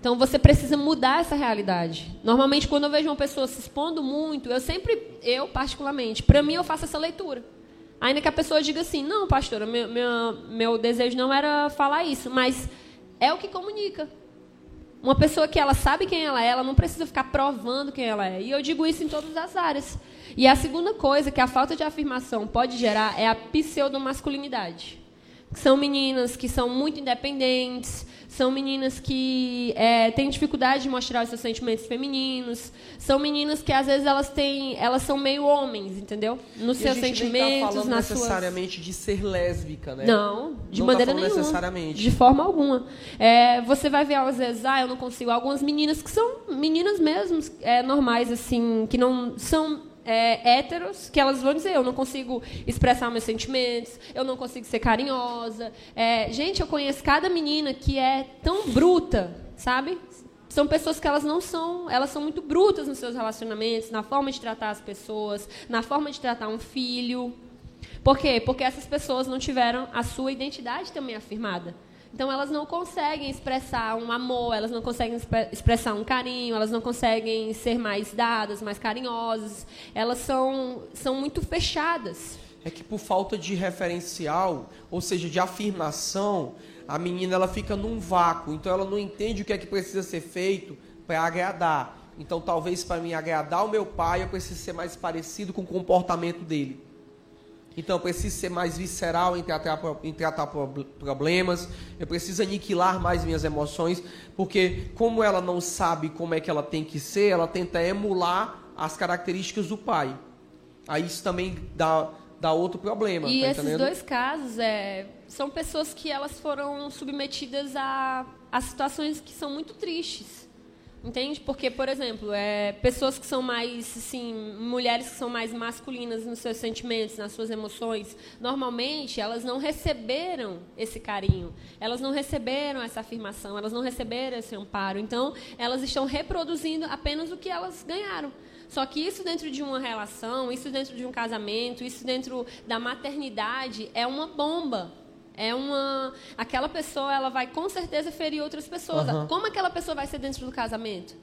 Então você precisa mudar essa realidade. Normalmente, quando eu vejo uma pessoa se expondo muito, eu sempre, eu particularmente, para mim eu faço essa leitura. Ainda que a pessoa diga assim, não, pastora, meu, meu, meu desejo não era falar isso, mas é o que comunica. Uma pessoa que ela sabe quem ela é, ela não precisa ficar provando quem ela é. E eu digo isso em todas as áreas. E a segunda coisa que a falta de afirmação pode gerar é a pseudomasculinidade. São meninas que são muito independentes, são meninas que é, têm dificuldade de mostrar os seus sentimentos femininos, são meninas que às vezes elas têm, elas são meio homens, entendeu? Nos E a seus gente nem sentimentos, tá falando nas suas necessariamente de ser lésbica, né? não, de Não tá maneira falando nenhuma. necessariamente. De forma alguma. É, você vai ver, às vezes, ah, eu não consigo. Algumas meninas que são meninas mesmo, é, normais, assim, que não são é, héteros, que elas vão dizer, eu não consigo expressar meus sentimentos, eu não consigo ser carinhosa. É, gente, eu conheço cada menina que é tão bruta, sabe? São pessoas que elas não são, elas são muito brutas nos seus relacionamentos, na forma de tratar as pessoas, na forma de tratar um filho. Por quê? Porque essas pessoas não tiveram a sua identidade também afirmada. Então elas não conseguem expressar um amor, elas não conseguem expre- expressar um carinho, elas não conseguem ser mais dadas, mais carinhosas. Elas são, são muito fechadas. É que por falta de referencial, ou seja, de afirmação, a menina ela fica num vácuo. Então ela não entende o que é que precisa ser feito para agradar. Então talvez para mim agradar o meu pai, eu preciso ser mais parecido com o comportamento dele. Então eu preciso ser mais visceral em tratar, em tratar pro- problemas, eu preciso aniquilar mais minhas emoções, porque como ela não sabe como é que ela tem que ser, ela tenta emular as características do pai. Aí isso também dá, dá outro problema. E tá esses entendendo? dois casos é, são pessoas que elas foram submetidas a, a situações que são muito tristes. Entende? Porque, por exemplo, é, pessoas que são mais, assim, mulheres que são mais masculinas nos seus sentimentos, nas suas emoções, normalmente elas não receberam esse carinho, elas não receberam essa afirmação, elas não receberam esse amparo. Então, elas estão reproduzindo apenas o que elas ganharam. Só que isso dentro de uma relação, isso dentro de um casamento, isso dentro da maternidade é uma bomba. É uma. Aquela pessoa, ela vai com certeza ferir outras pessoas. Aham. Como aquela pessoa vai ser dentro do casamento?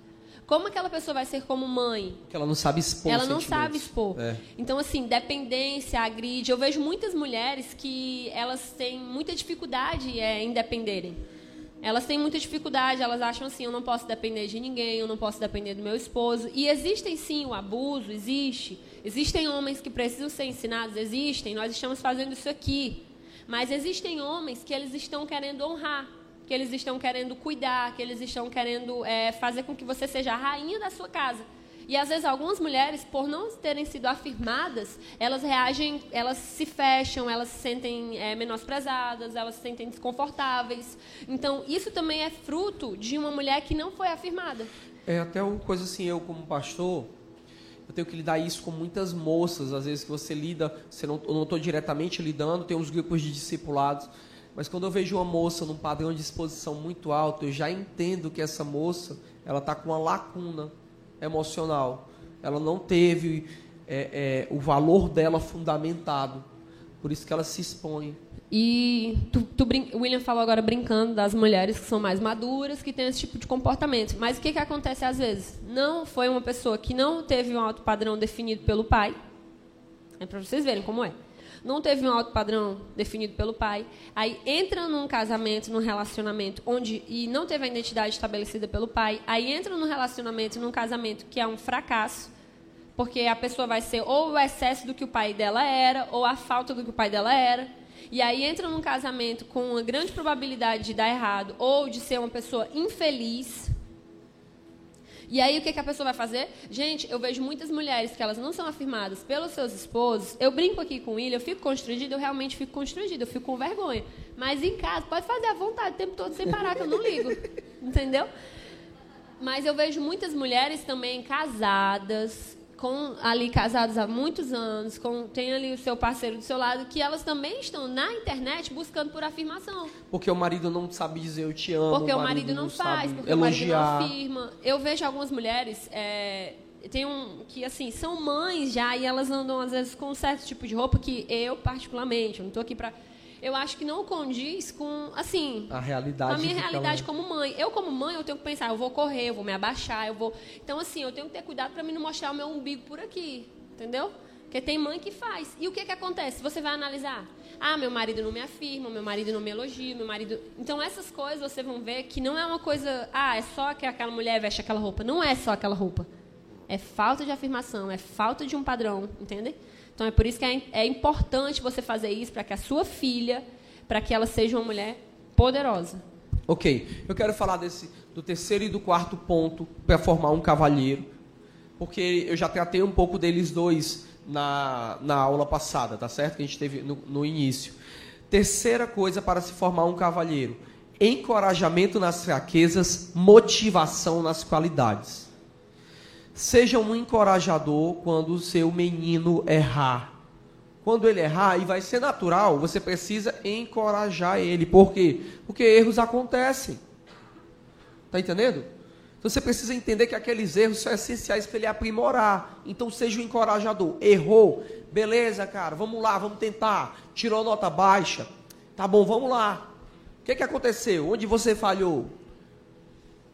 Como aquela pessoa vai ser como mãe? Que ela não sabe expor ela não sabe expor. É. Então, assim, dependência, agride. Eu vejo muitas mulheres que elas têm muita dificuldade é, em dependerem. Elas têm muita dificuldade, elas acham assim, eu não posso depender de ninguém, eu não posso depender do meu esposo. E existem sim o abuso, existe. Existem homens que precisam ser ensinados, existem. Nós estamos fazendo isso aqui. Mas existem homens que eles estão querendo honrar. que eles estão querendo cuidar, que eles estão querendo é, fazer com que você seja a rainha da sua casa. E às vezes algumas mulheres, por não terem sido afirmadas, elas reagem, elas se fecham, elas se sentem é, menosprezadas, elas se sentem desconfortáveis. Então isso também é fruto de uma mulher que não foi afirmada. É até uma coisa assim, eu como pastor, eu tenho que lidar isso com muitas moças, às vezes que você lida, você não, eu não estou diretamente lidando, tem uns grupos de discipulados, mas quando eu vejo uma moça num padrão de exposição muito alto, eu já entendo que essa moça, ela está com uma lacuna emocional. Ela não teve é, é, o valor dela fundamentado. Por isso que ela se expõe. E tu, tu, o William falou agora brincando das mulheres que são mais maduras, que têm esse tipo de comportamento. Mas o que, que acontece às vezes? Não foi uma pessoa que não teve um alto padrão definido pelo pai. É para vocês verem como é não teve um alto padrão definido pelo pai, aí entra num casamento, num relacionamento onde e não teve a identidade estabelecida pelo pai, aí entra num relacionamento, num casamento que é um fracasso, porque a pessoa vai ser ou o excesso do que o pai dela era, ou a falta do que o pai dela era. E aí entra num casamento com uma grande probabilidade de dar errado ou de ser uma pessoa infeliz, e aí o que, que a pessoa vai fazer? Gente, eu vejo muitas mulheres que elas não são afirmadas pelos seus esposos. Eu brinco aqui com ele, eu fico constrangida, eu realmente fico constrangida, eu fico com vergonha. Mas em casa, pode fazer à vontade o tempo todo sem parar, que eu não ligo. Entendeu? Mas eu vejo muitas mulheres também casadas, com ali casados há muitos anos, com, tem ali o seu parceiro do seu lado, que elas também estão na internet buscando por afirmação. Porque o marido não sabe dizer eu te amo. Porque o marido, não, não, faz, porque elogiar. o marido não afirma. Eu vejo algumas mulheres. É, tem um que assim são mães já e elas andam às vezes com um certo tipo de roupa que eu particularmente eu não estou aqui para eu acho que não condiz com, assim, a realidade com a minha realidade ela... como mãe. Eu como mãe, eu tenho que pensar, eu vou correr, eu vou me abaixar, eu vou. Então assim, eu tenho que ter cuidado para mim não mostrar o meu umbigo por aqui, entendeu? Porque tem mãe que faz. E o que que acontece? Você vai analisar. Ah, meu marido não me afirma, meu marido não me elogia, meu marido. Então essas coisas você vão ver que não é uma coisa, ah, é só que aquela mulher veste aquela roupa. Não é só aquela roupa. É falta de afirmação, é falta de um padrão, entende? Então é por isso que é, é importante você fazer isso para que a sua filha, para que ela seja uma mulher poderosa. Ok, eu quero falar desse do terceiro e do quarto ponto para formar um cavalheiro, porque eu já tratei um pouco deles dois na, na aula passada, tá certo? Que a gente teve no, no início. Terceira coisa para se formar um cavalheiro: encorajamento nas fraquezas, motivação nas qualidades. Seja um encorajador quando o seu menino errar. Quando ele errar, e vai ser natural, você precisa encorajar ele. Por quê? Porque erros acontecem. Está entendendo? Então você precisa entender que aqueles erros são essenciais para ele aprimorar. Então seja um encorajador. Errou, beleza, cara, vamos lá, vamos tentar. Tirou nota baixa, tá bom, vamos lá. O que, que aconteceu? Onde você falhou?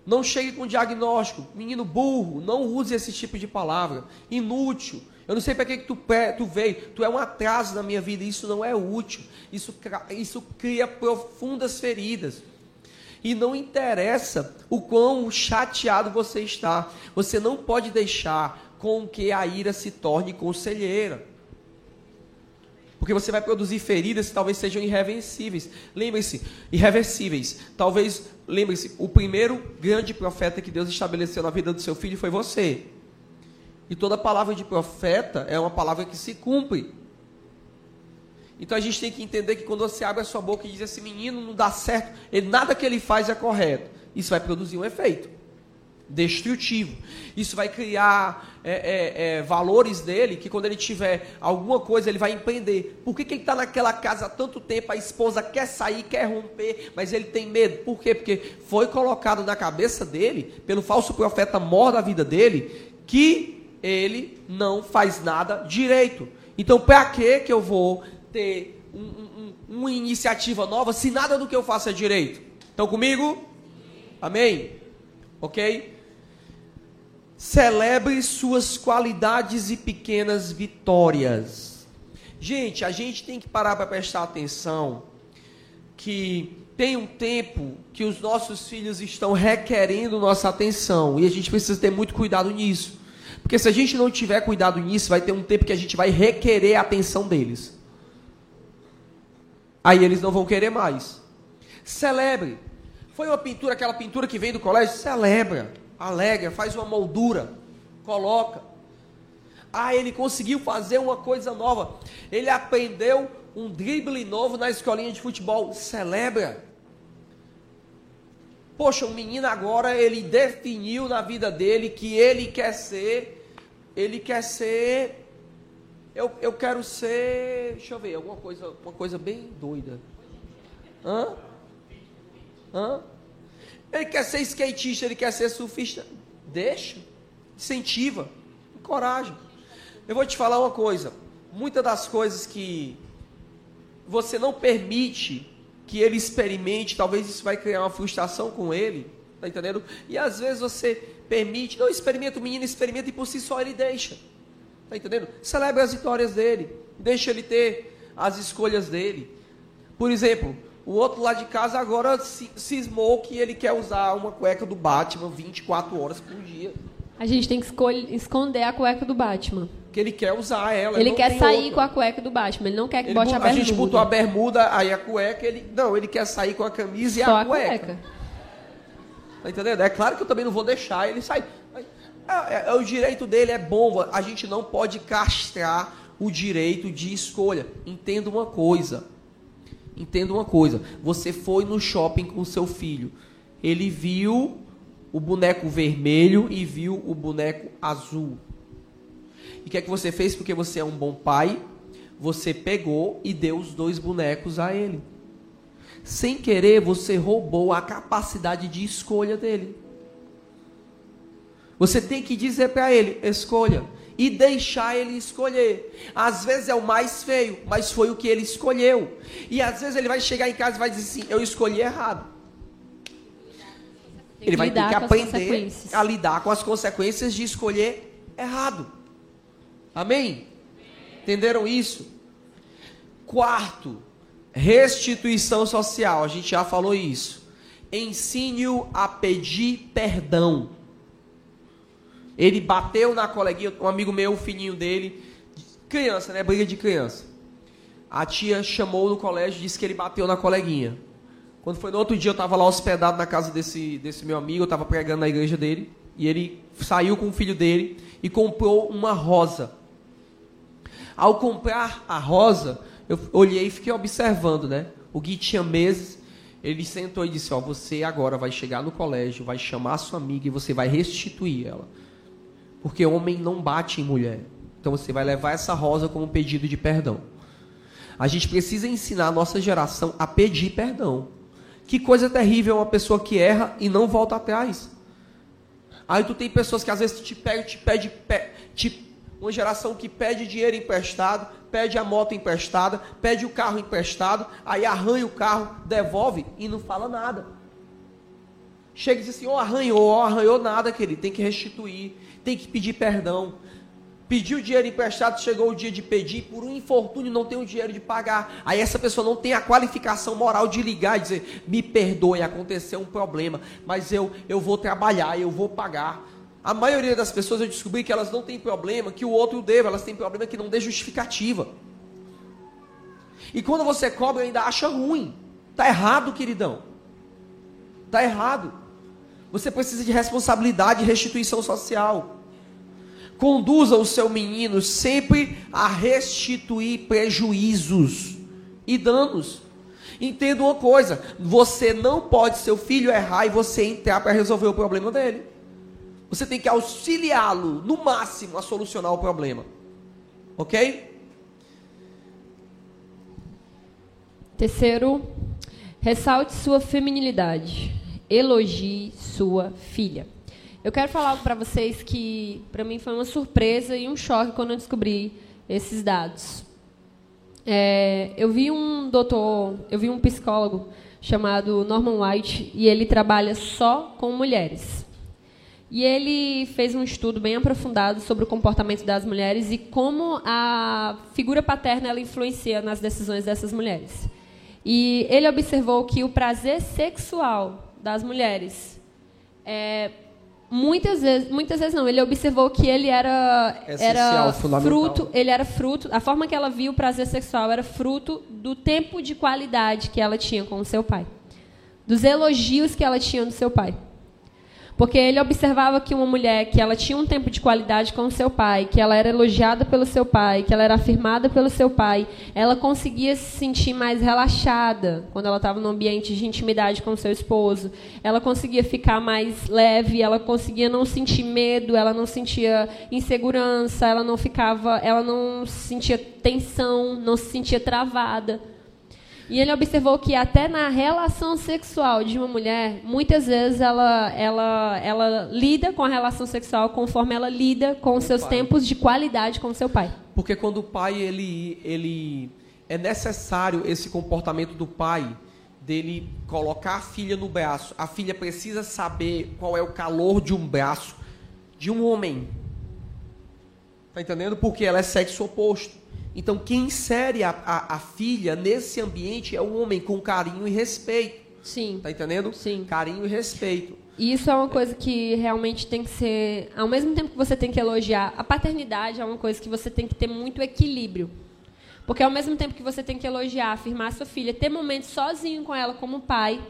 Não chegue com diagnóstico. Menino burro, não use esse tipo de palavra. Inútil. Eu não sei para que, que tu, tu veio. Tu é um atraso na minha vida. Isso não é útil. Isso, isso cria profundas feridas. E não interessa o quão chateado você está. Você não pode deixar com que a ira se torne conselheira. Porque você vai produzir feridas que talvez sejam irreversíveis. Lembre-se, irreversíveis. Talvez, lembre-se, o primeiro grande profeta que Deus estabeleceu na vida do seu filho foi você. E toda palavra de profeta é uma palavra que se cumpre. Então a gente tem que entender que quando você abre a sua boca e diz esse menino não dá certo, ele, nada que ele faz é correto. Isso vai produzir um efeito destrutivo. Isso vai criar é, é, é, valores dele que quando ele tiver alguma coisa ele vai empreender. Por que, que ele está naquela casa há tanto tempo? A esposa quer sair, quer romper, mas ele tem medo. Por quê? Porque foi colocado na cabeça dele, pelo falso profeta mor da vida dele, que ele não faz nada direito. Então, para que que eu vou ter um, um, uma iniciativa nova se nada do que eu faço é direito? Estão comigo? Amém? Ok? Celebre suas qualidades e pequenas vitórias. Gente, a gente tem que parar para prestar atenção que tem um tempo que os nossos filhos estão requerendo nossa atenção e a gente precisa ter muito cuidado nisso. Porque se a gente não tiver cuidado nisso, vai ter um tempo que a gente vai requerer a atenção deles. Aí eles não vão querer mais. Celebre. Foi uma pintura, aquela pintura que vem do colégio? Celebra, alegra, faz uma moldura, coloca. Ah, ele conseguiu fazer uma coisa nova. Ele aprendeu um drible novo na escolinha de futebol. Celebra. Poxa, o menino agora ele definiu na vida dele que ele quer ser, ele quer ser, eu, eu quero ser, deixa eu ver, alguma coisa, uma coisa bem doida. Hã? Hã? Ele quer ser skatista, ele quer ser surfista. Deixa, incentiva, encoraja. Eu vou te falar uma coisa. Muitas das coisas que você não permite que ele experimente, talvez isso vai criar uma frustração com ele, tá entendendo? E às vezes você permite, não experimenta o menino, experimenta e por si só ele deixa. Tá entendendo? Celebra as vitórias dele, deixa ele ter as escolhas dele. Por exemplo, o outro lá de casa agora cismou que ele quer usar uma cueca do Batman 24 horas por dia. A gente tem que esconder a cueca do Batman que ele quer usar ela. Ele quer sair outra. com a cueca do Batman, ele não quer que ele bote a bermuda. A gente botou a bermuda, aí a cueca, ele. Não, ele quer sair com a camisa e Só a, a cueca. cueca. Tá entendendo? É claro que eu também não vou deixar ele sair. É, é, é, o direito dele, é bom. A gente não pode castrar o direito de escolha. Entenda uma coisa. Entenda uma coisa. Você foi no shopping com seu filho. Ele viu o boneco vermelho e viu o boneco azul. E o que é que você fez? Porque você é um bom pai, você pegou e deu os dois bonecos a ele. Sem querer, você roubou a capacidade de escolha dele. Você tem que dizer para ele: escolha. E deixar ele escolher. Às vezes é o mais feio, mas foi o que ele escolheu. E às vezes ele vai chegar em casa e vai dizer assim: eu escolhi errado. Ele vai ter que aprender a lidar com as consequências de escolher errado. Amém? Entenderam isso? Quarto, restituição social. A gente já falou isso. Ensine-o a pedir perdão. Ele bateu na coleguinha, um amigo meu, o fininho dele, criança, né? Briga de criança. A tia chamou no colégio e disse que ele bateu na coleguinha. Quando foi no outro dia, eu estava lá hospedado na casa desse, desse meu amigo, eu estava pregando na igreja dele, e ele saiu com o filho dele e comprou uma rosa ao comprar a rosa, eu olhei e fiquei observando, né? O Gui tinha meses. Ele sentou e disse: Ó, você agora vai chegar no colégio, vai chamar a sua amiga e você vai restituir ela. Porque homem não bate em mulher. Então você vai levar essa rosa como pedido de perdão. A gente precisa ensinar a nossa geração a pedir perdão. Que coisa terrível uma pessoa que erra e não volta atrás. Aí tu tem pessoas que às vezes te pegam, te pede, te uma geração que pede dinheiro emprestado, pede a moto emprestada, pede o carro emprestado, aí arranha o carro, devolve e não fala nada. Chega e diz assim: oh, arranhou, oh, arranhou nada, querido, tem que restituir, tem que pedir perdão. Pediu dinheiro emprestado, chegou o dia de pedir, por um infortúnio não tem o dinheiro de pagar. Aí essa pessoa não tem a qualificação moral de ligar e dizer: me perdoe, aconteceu um problema, mas eu, eu vou trabalhar, eu vou pagar. A maioria das pessoas eu descobri que elas não têm problema que o outro deva, elas têm problema que não dê justificativa. E quando você cobra, ainda acha ruim. Tá errado, queridão. Tá errado. Você precisa de responsabilidade e restituição social. Conduza o seu menino sempre a restituir prejuízos e danos. Entenda uma coisa: você não pode seu filho errar e você entrar para resolver o problema dele. Você tem que auxiliá-lo, no máximo, a solucionar o problema. Ok? Terceiro, ressalte sua feminilidade. Elogie sua filha. Eu quero falar para vocês que para mim foi uma surpresa e um choque quando eu descobri esses dados. É, eu vi um doutor, eu vi um psicólogo chamado Norman White e ele trabalha só com mulheres. E ele fez um estudo bem aprofundado sobre o comportamento das mulheres e como a figura paterna ela influencia nas decisões dessas mulheres. E ele observou que o prazer sexual das mulheres é, muitas vezes, muitas vezes não, ele observou que ele era era fruto, ele era fruto, a forma que ela via o prazer sexual era fruto do tempo de qualidade que ela tinha com o seu pai dos elogios que ela tinha do seu pai. Porque ele observava que uma mulher que ela tinha um tempo de qualidade com o seu pai, que ela era elogiada pelo seu pai, que ela era afirmada pelo seu pai, ela conseguia se sentir mais relaxada quando ela estava no ambiente de intimidade com o seu esposo. Ela conseguia ficar mais leve, ela conseguia não sentir medo, ela não sentia insegurança, ela não ficava, ela não sentia tensão, não se sentia travada. E ele observou que até na relação sexual de uma mulher, muitas vezes ela, ela, ela lida com a relação sexual conforme ela lida com seus tempos de qualidade com o seu pai. Porque quando o pai ele, ele é necessário esse comportamento do pai dele colocar a filha no braço. A filha precisa saber qual é o calor de um braço de um homem. Tá entendendo? Porque ela é sexo oposto. Então, quem insere a, a, a, filha nesse ambiente é o homem com carinho e respeito. Sim. Tá entendendo? Sim. Carinho e respeito. E isso é uma coisa que realmente tem que ser. Ao mesmo tempo que você tem que elogiar, a paternidade é uma coisa que você tem que ter muito equilíbrio. Porque ao mesmo tempo que você tem que elogiar, afirmar a sua filha, ter momentos sozinho com ela como pai,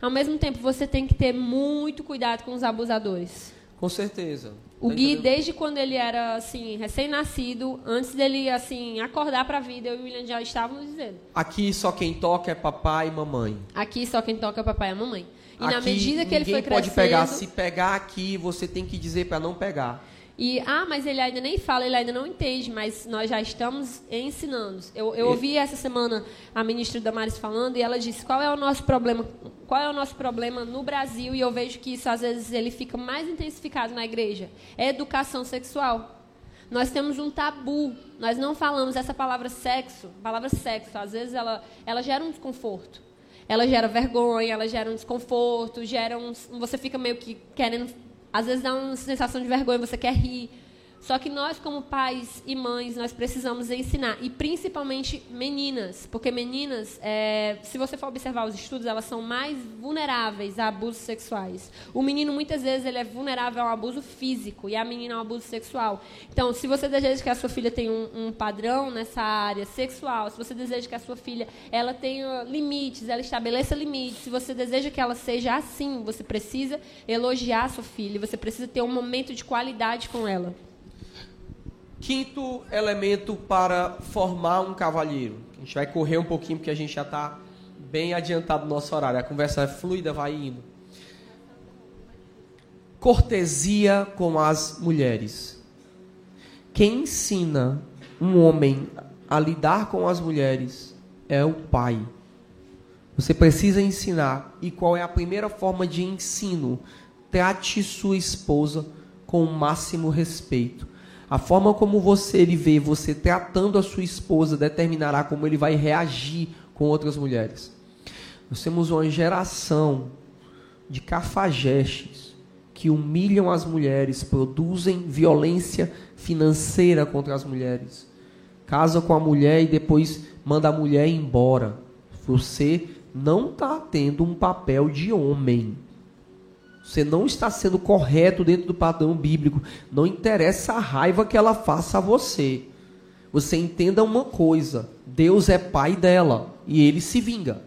ao mesmo tempo você tem que ter muito cuidado com os abusadores. Com certeza. O tá Gui, desde quando ele era assim, recém-nascido, antes dele assim acordar para a vida, eu e o William já estávamos dizendo. Aqui só quem toca é papai e mamãe. Aqui só quem toca é papai e mamãe. E aqui, na medida que ele foi crescendo, pode pegar, se pegar aqui, você tem que dizer para não pegar. E, ah, mas ele ainda nem fala, ele ainda não entende, mas nós já estamos ensinando. Eu, eu ouvi essa semana a ministra Damares falando e ela disse qual é o nosso problema, qual é o nosso problema no Brasil e eu vejo que isso às vezes ele fica mais intensificado na igreja. É educação sexual. Nós temos um tabu, nós não falamos essa palavra sexo, palavra sexo, às vezes ela, ela gera um desconforto. Ela gera vergonha, ela gera um desconforto, gera um, você fica meio que querendo às vezes dá uma sensação de vergonha, você quer rir. Só que nós, como pais e mães, nós precisamos ensinar, e principalmente meninas, porque meninas, é, se você for observar os estudos, elas são mais vulneráveis a abusos sexuais. O menino, muitas vezes, ele é vulnerável ao abuso físico, e a menina ao abuso sexual. Então, se você deseja que a sua filha tenha um, um padrão nessa área sexual, se você deseja que a sua filha ela tenha limites, ela estabeleça limites, se você deseja que ela seja assim, você precisa elogiar a sua filha, você precisa ter um momento de qualidade com ela. Quinto elemento para formar um cavalheiro. A gente vai correr um pouquinho porque a gente já está bem adiantado no nosso horário. A conversa é fluida, vai indo. Cortesia com as mulheres. Quem ensina um homem a lidar com as mulheres é o pai. Você precisa ensinar. E qual é a primeira forma de ensino? Trate sua esposa com o máximo respeito. A forma como você ele vê você tratando a sua esposa determinará como ele vai reagir com outras mulheres. Nós temos uma geração de cafajestes que humilham as mulheres, produzem violência financeira contra as mulheres. Casa com a mulher e depois manda a mulher embora. Você não está tendo um papel de homem. Você não está sendo correto dentro do padrão bíblico. Não interessa a raiva que ela faça a você. Você entenda uma coisa: Deus é pai dela e ele se vinga.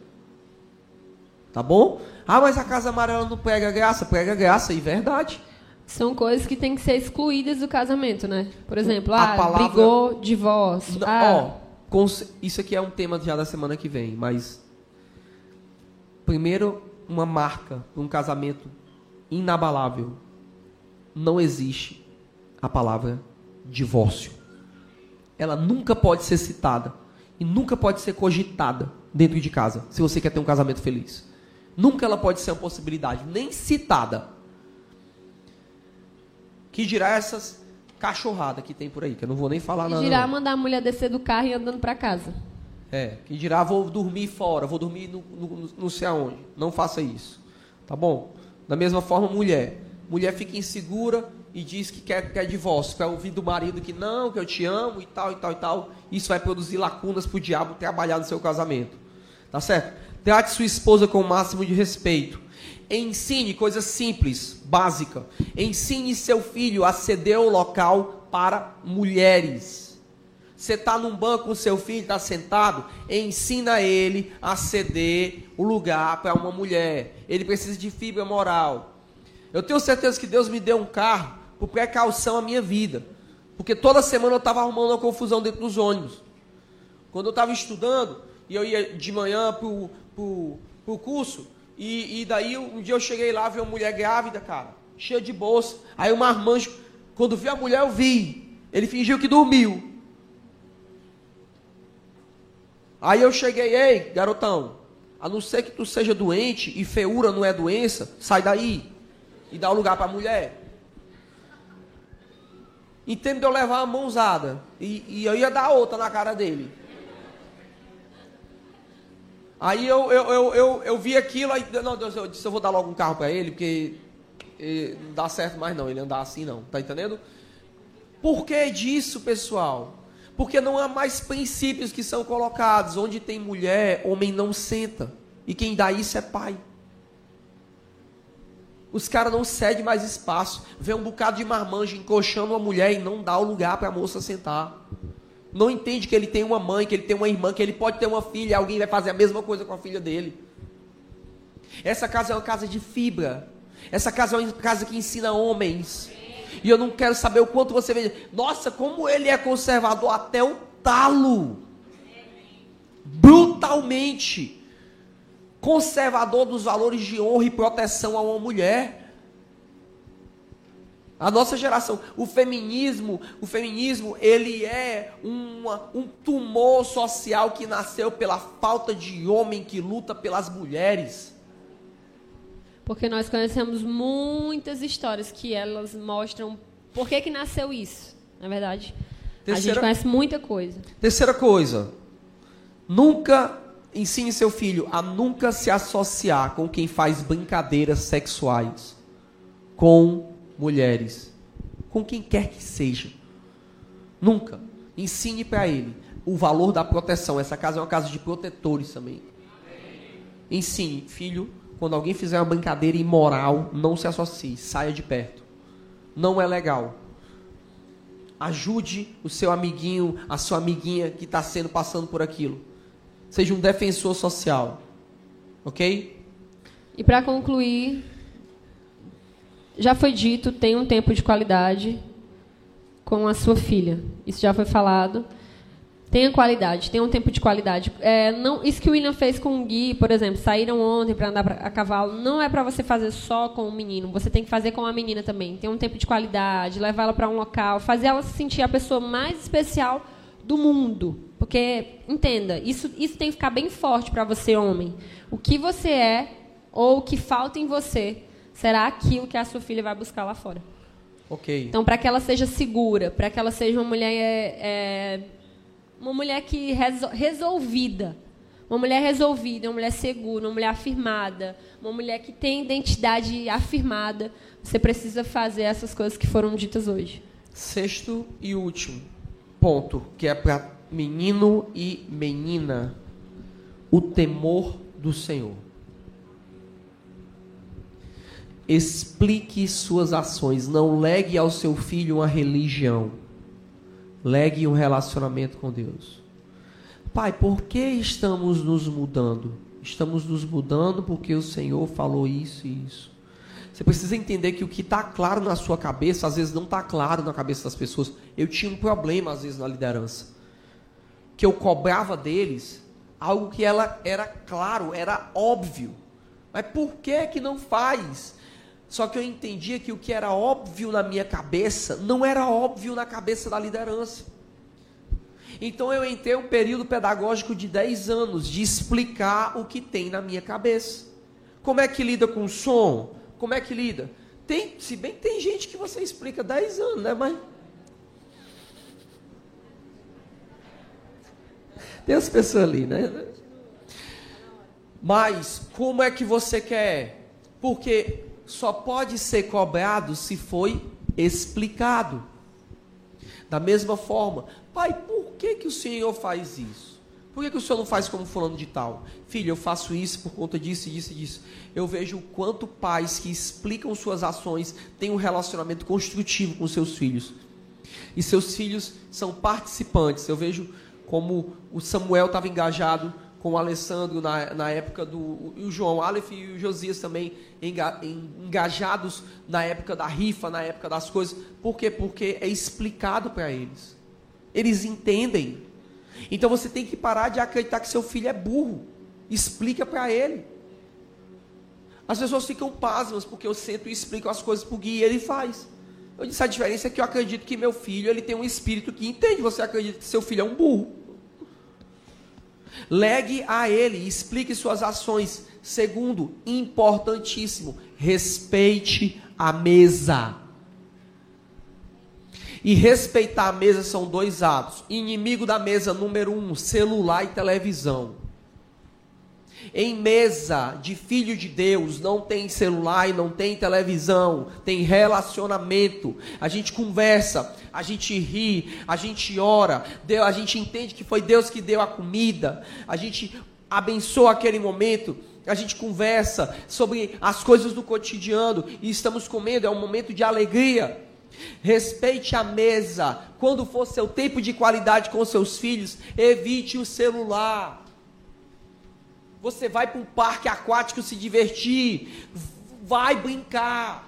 Tá bom? Ah, mas a casa amarela não prega graça. Prega graça, e verdade. São coisas que têm que ser excluídas do casamento, né? Por exemplo, a ah, palavra... brigou, divórcio. Não, ah. Ó, isso aqui é um tema já da semana que vem, mas primeiro uma marca um casamento inabalável. Não existe a palavra divórcio. Ela nunca pode ser citada e nunca pode ser cogitada dentro de casa, se você quer ter um casamento feliz. Nunca ela pode ser uma possibilidade, nem citada. Que dirá essas cachorradas que tem por aí, que eu não vou nem falar nada. Que dirá mandar a mulher descer do carro e andando para casa. É, que dirá vou dormir fora, vou dormir no, no, no, não sei aonde. Não faça isso. Tá bom? Da mesma forma, mulher. Mulher fica insegura e diz que quer, quer divórcio, quer ouvir do marido que não, que eu te amo e tal, e tal, e tal. Isso vai produzir lacunas para o diabo trabalhar no seu casamento. Tá certo? Trate sua esposa com o máximo de respeito. Ensine coisas simples, básica. Ensine seu filho a ceder o local para mulheres. Você está num banco com seu filho, está sentado, ensina ele a ceder o lugar para uma mulher. Ele precisa de fibra moral. Eu tenho certeza que Deus me deu um carro por precaução à minha vida. Porque toda semana eu estava arrumando uma confusão dentro dos ônibus. Quando eu estava estudando, e eu ia de manhã para o curso, e, e, daí um dia eu cheguei lá, vi uma mulher grávida, cara, cheia de bolsa. Aí o marmanjo, quando vi a mulher, eu vi. Ele fingiu que dormiu. Aí eu cheguei, ei, garotão, a não ser que tu seja doente e feura não é doença, sai daí e dá o lugar para a mulher. De eu levar uma mãozada e, e eu ia dar outra na cara dele. Aí eu, eu, eu, eu, eu vi aquilo, aí, não, Deus, eu disse, eu vou dar logo um carro para ele, porque eh, não dá certo mais não, ele andar assim não, tá entendendo? Por que disso, pessoal? Porque não há mais princípios que são colocados. Onde tem mulher, homem não senta. E quem dá isso é pai. Os caras não cedem mais espaço. Vê um bocado de marmanjo encoxando uma mulher e não dá o lugar para a moça sentar. Não entende que ele tem uma mãe, que ele tem uma irmã, que ele pode ter uma filha alguém vai fazer a mesma coisa com a filha dele. Essa casa é uma casa de fibra. Essa casa é uma casa que ensina homens. E eu não quero saber o quanto você vê. Nossa, como ele é conservador até o talo. Brutalmente. Conservador dos valores de honra e proteção a uma mulher. A nossa geração, o feminismo, o feminismo, ele é uma, um tumor social que nasceu pela falta de homem que luta pelas mulheres. Porque nós conhecemos muitas histórias que elas mostram por que, que nasceu isso, na é verdade. Terceira, a gente conhece muita coisa. Terceira coisa, nunca ensine seu filho a nunca se associar com quem faz brincadeiras sexuais com mulheres, com quem quer que seja. Nunca. Ensine para ele o valor da proteção. Essa casa é uma casa de protetores também. Ensine, filho, quando alguém fizer uma brincadeira imoral, não se associe, saia de perto. Não é legal. Ajude o seu amiguinho, a sua amiguinha que está sendo passando por aquilo. Seja um defensor social. Ok? E para concluir, já foi dito, tem um tempo de qualidade com a sua filha. Isso já foi falado. Tenha qualidade, tenha um tempo de qualidade. É, não, isso que o William fez com o Gui, por exemplo, saíram ontem para andar a cavalo, não é para você fazer só com o menino, você tem que fazer com a menina também. Ter um tempo de qualidade, levar ela para um local, fazer ela se sentir a pessoa mais especial do mundo. Porque, entenda, isso, isso tem que ficar bem forte para você, homem. O que você é ou o que falta em você será aquilo que a sua filha vai buscar lá fora. Ok. Então, para que ela seja segura, para que ela seja uma mulher. É, uma mulher que resolvida. Uma mulher resolvida, uma mulher segura, uma mulher afirmada, uma mulher que tem identidade afirmada. Você precisa fazer essas coisas que foram ditas hoje. Sexto e último ponto, que é para menino e menina, o temor do Senhor. Explique suas ações, não legue ao seu filho uma religião Legue um relacionamento com Deus. Pai, por que estamos nos mudando? Estamos nos mudando porque o Senhor falou isso e isso. Você precisa entender que o que está claro na sua cabeça, às vezes não está claro na cabeça das pessoas. Eu tinha um problema, às vezes, na liderança. Que eu cobrava deles algo que ela era claro, era óbvio. Mas por que que não faz? Só que eu entendia que o que era óbvio na minha cabeça não era óbvio na cabeça da liderança. Então eu entrei um período pedagógico de 10 anos de explicar o que tem na minha cabeça. Como é que lida com som? Como é que lida? Tem, se bem que tem gente que você explica 10 anos, né? Mas. Tem as pessoas ali, né? Mas como é que você quer? Porque só pode ser cobrado se foi explicado. Da mesma forma, pai, por que, que o Senhor faz isso? Por que, que o Senhor não faz como fulano de tal? Filho, eu faço isso por conta disso, disso e disso. Eu vejo o quanto pais que explicam suas ações têm um relacionamento construtivo com seus filhos. e seus filhos são participantes. Eu vejo como o Samuel estava engajado com o Alessandro na, na época do. E o João Aleph e o Josias também enga, engajados na época da rifa, na época das coisas. Por quê? Porque é explicado para eles. Eles entendem. Então você tem que parar de acreditar que seu filho é burro. Explica para ele. As pessoas ficam pasmas porque eu sento e explico as coisas para o Gui e ele faz. Eu disse, a diferença é que eu acredito que meu filho ele tem um espírito que entende. Você acredita que seu filho é um burro. Legue a ele, explique suas ações. Segundo, importantíssimo, respeite a mesa. E respeitar a mesa são dois atos. Inimigo da mesa número um, celular e televisão. Em mesa de filho de Deus não tem celular e não tem televisão, tem relacionamento. A gente conversa, a gente ri, a gente ora, a gente entende que foi Deus que deu a comida, a gente abençoa aquele momento, a gente conversa sobre as coisas do cotidiano e estamos comendo, é um momento de alegria. Respeite a mesa. Quando for seu tempo de qualidade com seus filhos, evite o celular. Você vai para um parque aquático se divertir, vai brincar.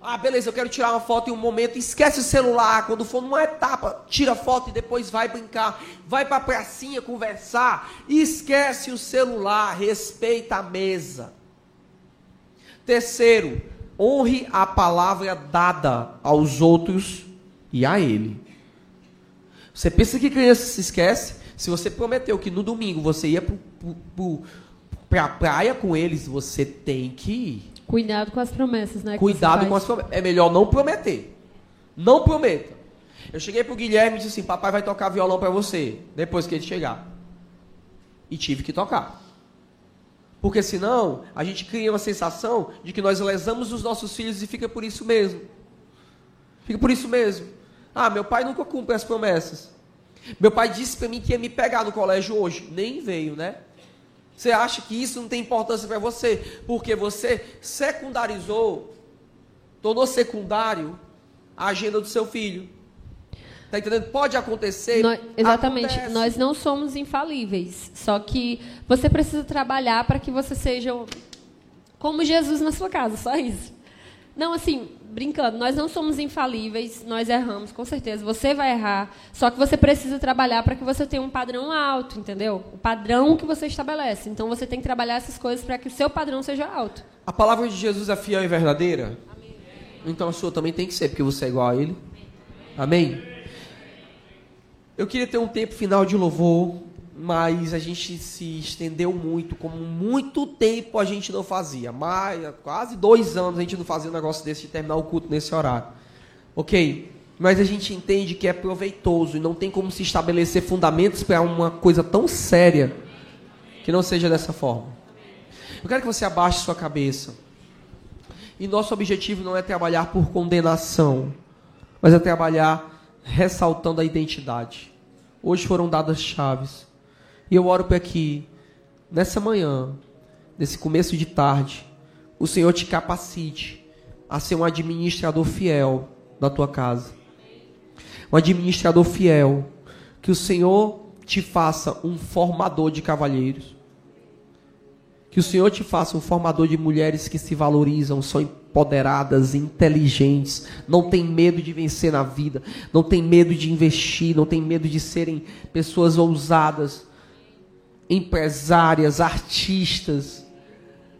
Ah, beleza, eu quero tirar uma foto em um momento, esquece o celular. Quando for numa etapa, tira foto e depois vai brincar. Vai para a pracinha conversar, esquece o celular, respeita a mesa. Terceiro, honre a palavra dada aos outros e a ele. Você pensa que criança se esquece? Se você prometeu que no domingo você ia para a praia com eles, você tem que ir. Cuidado com as promessas, né? Cuidado com as promessas. É melhor não prometer. Não prometa. Eu cheguei pro Guilherme e disse assim: Papai vai tocar violão para você, depois que ele chegar. E tive que tocar. Porque senão, a gente cria uma sensação de que nós lesamos os nossos filhos e fica por isso mesmo. Fica por isso mesmo. Ah, meu pai nunca cumpre as promessas. Meu pai disse para mim que ia me pegar no colégio hoje. Nem veio, né? Você acha que isso não tem importância para você? Porque você secundarizou, tornou secundário a agenda do seu filho. Está entendendo? Pode acontecer. Nós, exatamente. Acontece. Nós não somos infalíveis. Só que você precisa trabalhar para que você seja como Jesus na sua casa. Só isso. Não, assim, brincando, nós não somos infalíveis, nós erramos, com certeza. Você vai errar, só que você precisa trabalhar para que você tenha um padrão alto, entendeu? O padrão que você estabelece. Então você tem que trabalhar essas coisas para que o seu padrão seja alto. A palavra de Jesus é fiel e verdadeira? Amém. Então a sua também tem que ser, porque você é igual a ele. Amém? Eu queria ter um tempo final de louvor mas a gente se estendeu muito, como muito tempo a gente não fazia. Mais, quase dois anos a gente não fazia um negócio desse de terminar o culto nesse horário. Ok? Mas a gente entende que é proveitoso e não tem como se estabelecer fundamentos para uma coisa tão séria que não seja dessa forma. Eu quero que você abaixe sua cabeça. E nosso objetivo não é trabalhar por condenação, mas é trabalhar ressaltando a identidade. Hoje foram dadas chaves. E eu oro para que, nessa manhã, nesse começo de tarde, o Senhor te capacite a ser um administrador fiel da tua casa. Um administrador fiel. Que o Senhor te faça um formador de cavalheiros. Que o Senhor te faça um formador de mulheres que se valorizam, são empoderadas, inteligentes, não tem medo de vencer na vida, não tem medo de investir, não tem medo de serem pessoas ousadas empresárias, artistas,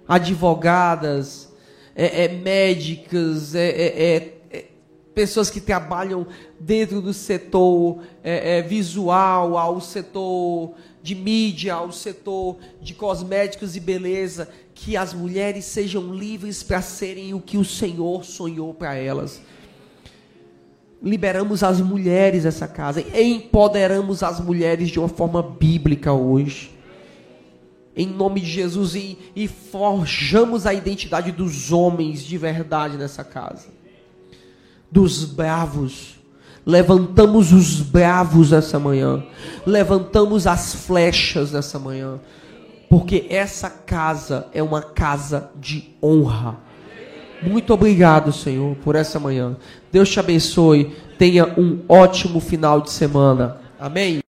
advogadas, é, é, médicas, é, é, é, é pessoas que trabalham dentro do setor visual, ao setor de mídia, ao setor de cosméticos e beleza, que as mulheres sejam livres para serem o que o Senhor sonhou para elas. Liberamos as mulheres dessa casa, empoderamos as mulheres de uma forma bíblica hoje em nome de Jesus e, e forjamos a identidade dos homens de verdade nessa casa. Dos bravos. Levantamos os bravos essa manhã. Levantamos as flechas nessa manhã. Porque essa casa é uma casa de honra. Muito obrigado, Senhor, por essa manhã. Deus te abençoe. Tenha um ótimo final de semana. Amém.